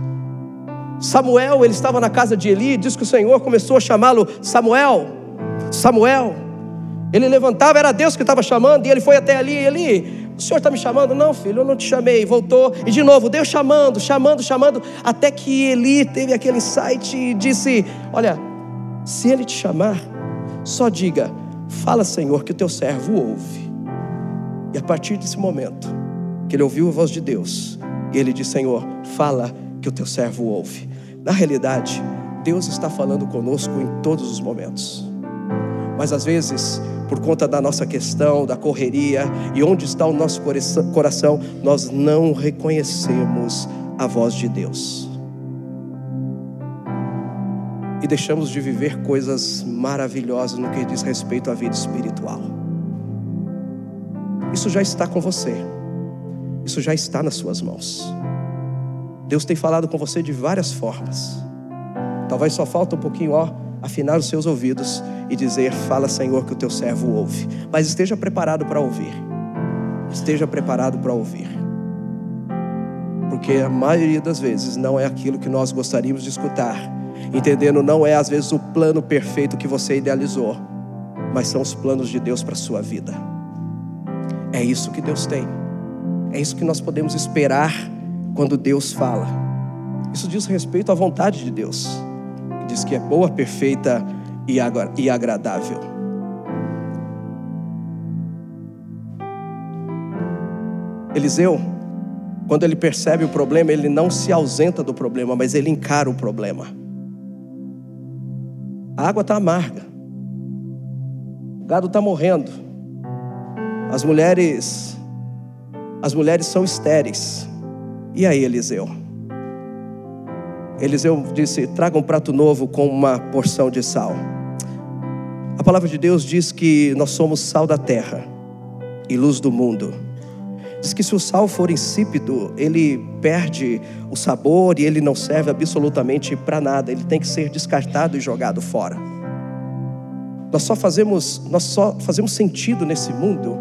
Samuel, ele estava na casa de Eli, diz que o Senhor começou a chamá-lo Samuel, Samuel. Ele levantava, era Deus que estava chamando, e ele foi até ali, Eli, o Senhor está me chamando? Não, filho, eu não te chamei. Voltou, e de novo, Deus chamando, chamando, chamando, até que Eli teve aquele insight e disse: Olha, se ele te chamar, só diga, Fala, Senhor, que o teu servo ouve. E a partir desse momento, que ele ouviu a voz de Deus, e ele disse: Senhor, fala que o teu servo ouve. Na realidade, Deus está falando conosco em todos os momentos. Mas às vezes, por conta da nossa questão, da correria e onde está o nosso coração, nós não reconhecemos a voz de Deus e deixamos de viver coisas maravilhosas no que diz respeito à vida espiritual. Isso já está com você, isso já está nas suas mãos. Deus tem falado com você de várias formas. Talvez só falta um pouquinho, ó, afinar os seus ouvidos e dizer: Fala, Senhor, que o teu servo ouve. Mas esteja preparado para ouvir. Esteja preparado para ouvir. Porque a maioria das vezes não é aquilo que nós gostaríamos de escutar Entendendo, não é às vezes o plano perfeito que você idealizou, mas são os planos de Deus para a sua vida. É isso que Deus tem. É isso que nós podemos esperar quando Deus fala. Isso diz respeito à vontade de Deus. Diz que é boa, perfeita e agradável. Eliseu, quando ele percebe o problema, ele não se ausenta do problema, mas ele encara o problema. A água está amarga. O gado está morrendo. As mulheres, as mulheres são estéreis. E aí, Eliseu? Eliseu disse: traga um prato novo com uma porção de sal. A palavra de Deus diz que nós somos sal da terra e luz do mundo. Diz que se o sal for insípido, ele perde o sabor e ele não serve absolutamente para nada. Ele tem que ser descartado e jogado fora. Nós só fazemos, nós só fazemos sentido nesse mundo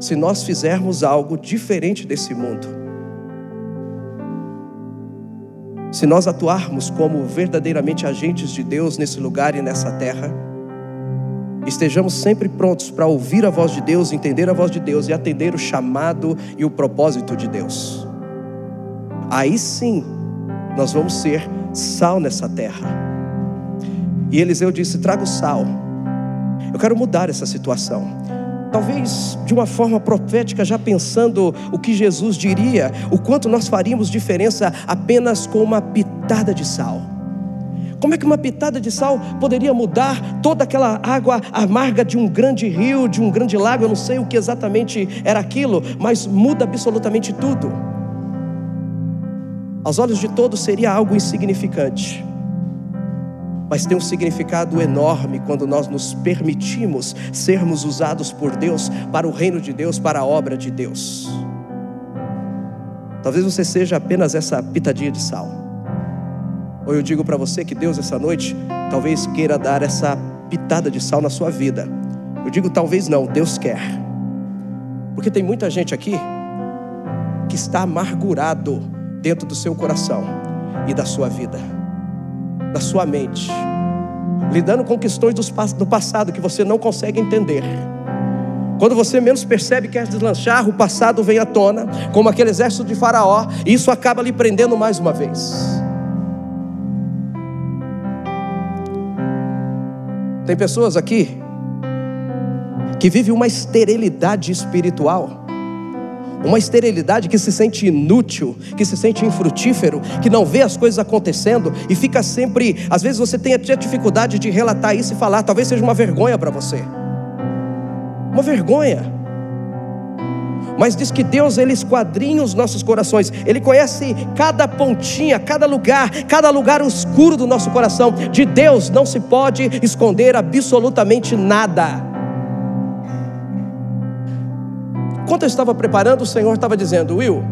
se nós fizermos algo diferente desse mundo. Se nós atuarmos como verdadeiramente agentes de Deus nesse lugar e nessa terra, estejamos sempre prontos para ouvir a voz de Deus, entender a voz de Deus e atender o chamado e o propósito de Deus. Aí sim, nós vamos ser sal nessa terra. E Eliseu disse: traga o sal. Eu quero mudar essa situação. talvez de uma forma profética, já pensando o que Jesus diria, o quanto nós faríamos diferença apenas com uma pitada de sal. Como é que uma pitada de sal poderia mudar toda aquela água amarga de um grande rio, de um grande lago? Eu não sei o que exatamente era aquilo, mas muda absolutamente tudo. Aos olhos de todos seria algo insignificante, mas tem um significado enorme quando nós nos permitimos sermos usados por Deus para o reino de Deus, para a obra de Deus. Talvez você seja apenas essa pitadinha de sal. Ou eu digo para você que Deus essa noite talvez queira dar essa pitada de sal na sua vida. Eu digo talvez não, Deus quer. Porque tem muita gente aqui que está amargurado dentro do seu coração e da sua vida, da sua mente, lidando com questões do passado que você não consegue entender. Quando você menos percebe que quer deslanchar, o passado vem à tona, como aquele exército de Faraó, e isso acaba lhe prendendo mais uma vez. Tem pessoas aqui que vivem uma esterilidade espiritual, uma esterilidade que se sente inútil, que se sente infrutífero, que não vê as coisas acontecendo e fica sempre. Às vezes você tem até dificuldade de relatar isso e falar, talvez seja uma vergonha para você. Uma vergonha. Mas diz que Deus ele esquadrinha os nossos corações. Ele conhece cada pontinha, cada lugar, cada lugar escuro do nosso coração. De Deus não se pode esconder absolutamente nada. Quando eu estava preparando, o Senhor estava dizendo, Will,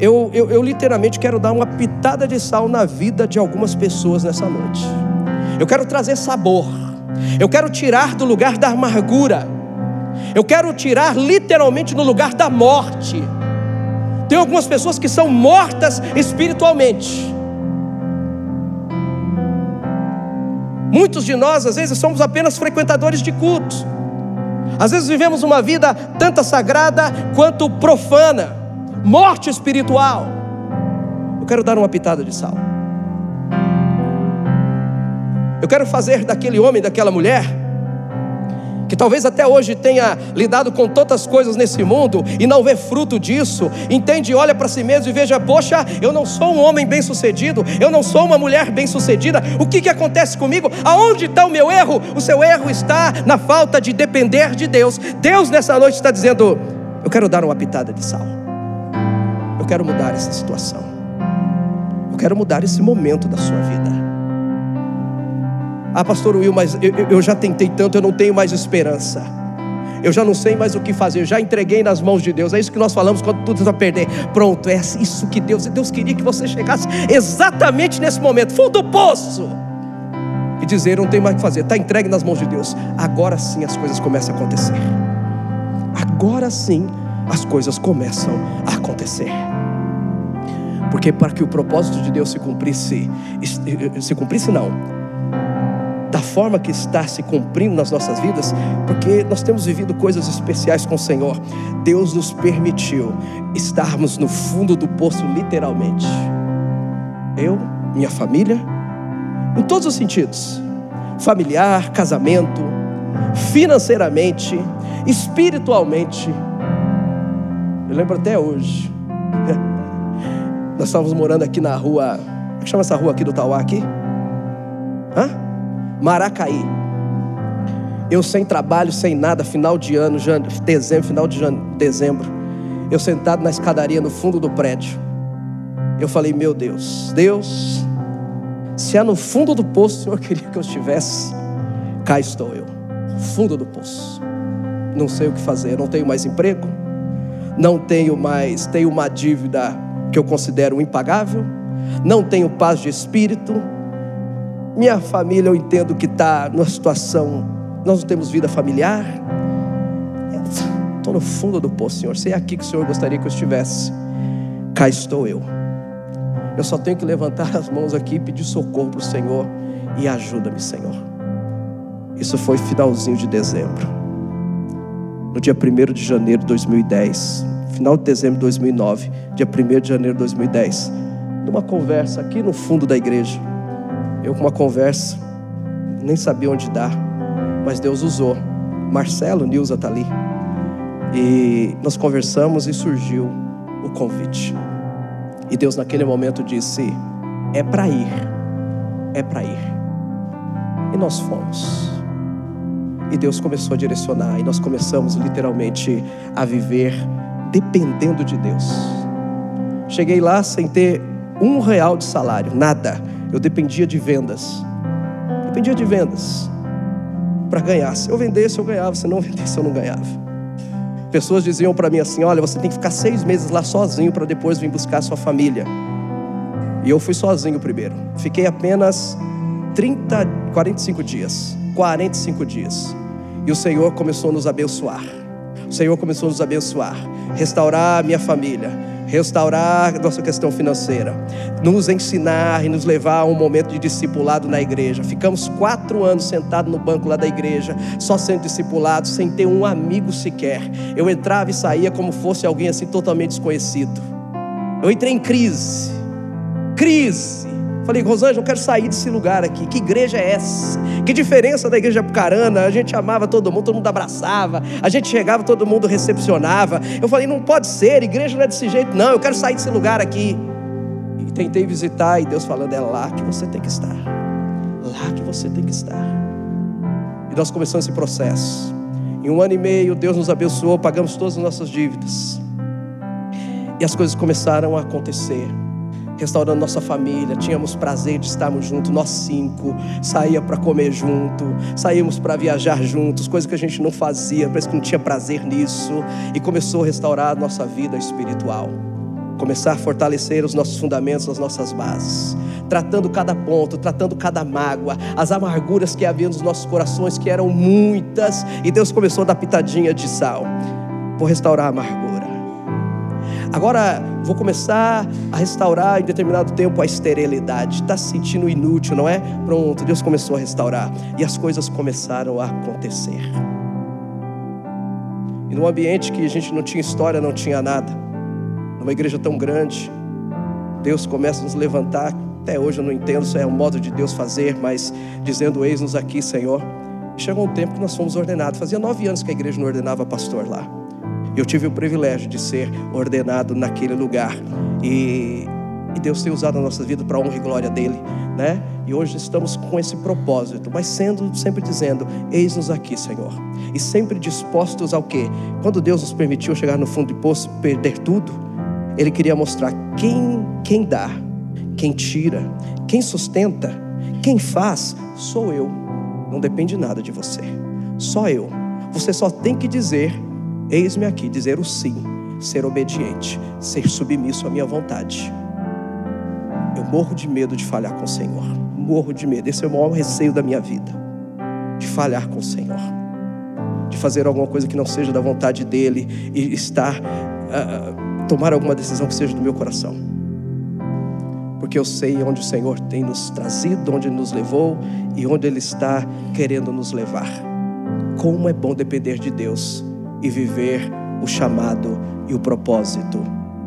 eu, eu, eu literalmente quero dar uma pitada de sal na vida de algumas pessoas nessa noite. Eu quero trazer sabor. Eu quero tirar do lugar da amargura. Eu quero tirar literalmente no lugar da morte. Tem algumas pessoas que são mortas espiritualmente. Muitos de nós, às vezes, somos apenas frequentadores de cultos. Às vezes vivemos uma vida tanto sagrada quanto profana, morte espiritual. Eu quero dar uma pitada de sal. Eu quero fazer daquele homem, daquela mulher, que talvez até hoje tenha lidado com tantas coisas nesse mundo e não vê fruto disso, entende, olha para si mesmo e veja: poxa, eu não sou um homem bem-sucedido, eu não sou uma mulher bem-sucedida, o que, que acontece comigo? Aonde está o meu erro? O seu erro está na falta de depender de Deus. Deus nessa noite está dizendo: eu quero dar uma pitada de sal, eu quero mudar essa situação, eu quero mudar esse momento da sua vida. Ah, pastor Will, mas eu, eu já tentei tanto, eu não tenho mais esperança. Eu já não sei mais o que fazer, eu já entreguei nas mãos de Deus. É isso que nós falamos quando tudo está perder. Pronto, é isso que Deus. Deus queria que você chegasse exatamente nesse momento, fundo do poço. E dizer, não tem mais o que fazer, está entregue nas mãos de Deus. Agora sim as coisas começam a acontecer. Agora sim as coisas começam a acontecer. Porque para que o propósito de Deus se cumprisse, se cumprisse não, forma que está se cumprindo nas nossas vidas, porque nós temos vivido coisas especiais com o Senhor. Deus nos permitiu estarmos no fundo do poço, literalmente. Eu, minha família, em todos os sentidos familiar, casamento, financeiramente, espiritualmente. Eu lembro até hoje. [laughs] Nós estávamos morando aqui na rua. Como é chama essa rua aqui do Tauá aqui? Hã? Maracaí. Eu sem trabalho, sem nada, final de ano, dezembro, final de dezembro. Eu sentado na escadaria no fundo do prédio. Eu falei, meu Deus, Deus, se é no fundo do poço o Senhor queria que eu estivesse, cá estou eu, fundo do poço. Não sei o que fazer, não tenho mais emprego, não tenho mais, tenho uma dívida que eu considero impagável, não tenho paz de espírito, minha família, eu entendo que está numa situação, nós não temos vida familiar. Estou no fundo do poço, Senhor. Se é aqui que o Senhor gostaria que eu estivesse, cá estou eu. Eu só tenho que levantar as mãos aqui e pedir socorro para o Senhor e ajuda-me, Senhor. Isso foi finalzinho de dezembro. No dia 1 de janeiro de 2010, final de dezembro de 2009, dia 1 de janeiro de 2010, numa conversa aqui no fundo da igreja, eu com uma conversa, nem sabia onde dar, mas Deus usou. Marcelo, Nilza está ali. E nós conversamos e surgiu o convite. E Deus naquele momento disse: é para ir, é para ir. E nós fomos. E Deus começou a direcionar, e nós começamos literalmente a viver dependendo de Deus. Cheguei lá sem ter um real de salário, nada. Eu dependia de vendas. Dependia de vendas para ganhar. Se eu vendesse, eu ganhava. Se não [laughs] vendesse, eu não ganhava. Pessoas diziam para mim assim: Olha, você tem que ficar seis meses lá sozinho para depois vir buscar a sua família. E eu fui sozinho primeiro. Fiquei apenas 30, 45 dias. 45 dias. E o Senhor começou a nos abençoar. O Senhor começou a nos abençoar, restaurar a minha família, restaurar nossa questão financeira, nos ensinar e nos levar a um momento de discipulado na igreja. Ficamos quatro anos sentados no banco lá da igreja, só sendo discipulados, sem ter um amigo sequer. Eu entrava e saía como fosse alguém assim totalmente desconhecido. Eu entrei em crise, crise. Falei, Rosângela, eu quero sair desse lugar aqui. Que igreja é essa? Que diferença da igreja Apucarana? A gente amava todo mundo, todo mundo abraçava. A gente chegava, todo mundo recepcionava. Eu falei, não pode ser, igreja não é desse jeito, não. Eu quero sair desse lugar aqui. E tentei visitar, e Deus falando, é lá que você tem que estar. Lá que você tem que estar. E nós começamos esse processo. Em um ano e meio, Deus nos abençoou, pagamos todas as nossas dívidas. E as coisas começaram a acontecer restaurando nossa família, tínhamos prazer de estarmos juntos, nós cinco, saía para comer junto, saímos para viajar juntos, coisa que a gente não fazia, parece que não tinha prazer nisso, e começou a restaurar nossa vida espiritual. Começar a fortalecer os nossos fundamentos, as nossas bases, tratando cada ponto, tratando cada mágoa, as amarguras que havia nos nossos corações, que eram muitas, e Deus começou a dar pitadinha de sal. Vou restaurar a amargura Agora vou começar a restaurar em determinado tempo a esterilidade. Está se sentindo inútil, não é? Pronto, Deus começou a restaurar. E as coisas começaram a acontecer. E num ambiente que a gente não tinha história, não tinha nada, numa igreja tão grande, Deus começa a nos levantar. Até hoje eu não entendo se é um modo de Deus fazer, mas dizendo: Eis-nos aqui, Senhor. Chegou um tempo que nós fomos ordenados. Fazia nove anos que a igreja não ordenava pastor lá. Eu tive o privilégio de ser ordenado naquele lugar. E, e Deus tem usado a nossa vida para honra e glória dele, né? E hoje estamos com esse propósito, mas sendo sempre dizendo: Eis-nos aqui, Senhor. E sempre dispostos ao quê? Quando Deus nos permitiu chegar no fundo do poço, perder tudo, Ele queria mostrar quem, quem dá, quem tira, quem sustenta, quem faz, sou eu. Não depende nada de você, só eu. Você só tem que dizer Eis-me aqui, dizer o sim, ser obediente, ser submisso à minha vontade. Eu morro de medo de falhar com o Senhor. Morro de medo. Esse é o maior receio da minha vida. De falhar com o Senhor. De fazer alguma coisa que não seja da vontade dEle e estar, uh, tomar alguma decisão que seja do meu coração. Porque eu sei onde o Senhor tem nos trazido, onde nos levou e onde Ele está querendo nos levar. Como é bom depender de Deus e viver o chamado e o propósito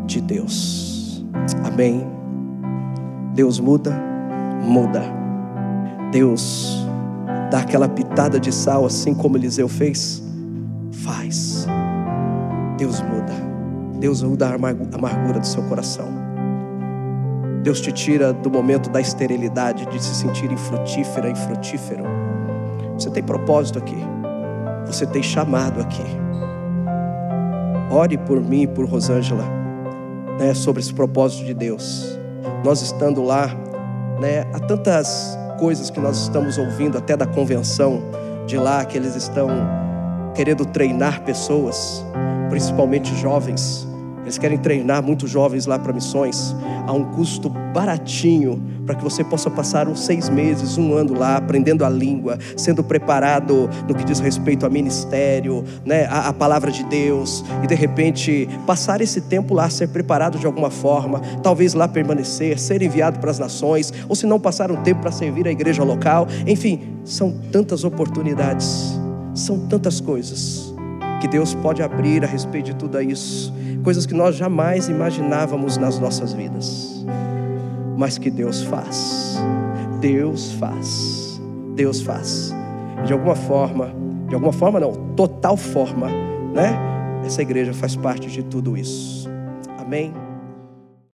de Deus. Amém. Deus muda, muda. Deus dá aquela pitada de sal, assim como Eliseu fez, faz. Deus muda. Deus muda a amargura do seu coração. Deus te tira do momento da esterilidade, de se sentir infrutífera, infrutífero. Você tem propósito aqui. Você tem chamado aqui. Ore por mim e por Rosângela, né, sobre esse propósito de Deus. Nós estando lá, né, há tantas coisas que nós estamos ouvindo até da convenção de lá que eles estão querendo treinar pessoas, principalmente jovens. Eles querem treinar muitos jovens lá para missões. A um custo baratinho para que você possa passar uns seis meses, um ano lá, aprendendo a língua, sendo preparado no que diz respeito a ministério, né, a, a palavra de Deus, e de repente passar esse tempo lá, ser preparado de alguma forma, talvez lá permanecer, ser enviado para as nações, ou se não passar um tempo para servir a igreja local, enfim, são tantas oportunidades, são tantas coisas que Deus pode abrir a respeito de tudo isso, coisas que nós jamais imaginávamos nas nossas vidas mas que Deus faz. Deus faz. Deus faz. De alguma forma, de alguma forma não, total forma, né? Essa igreja faz parte de tudo isso. Amém?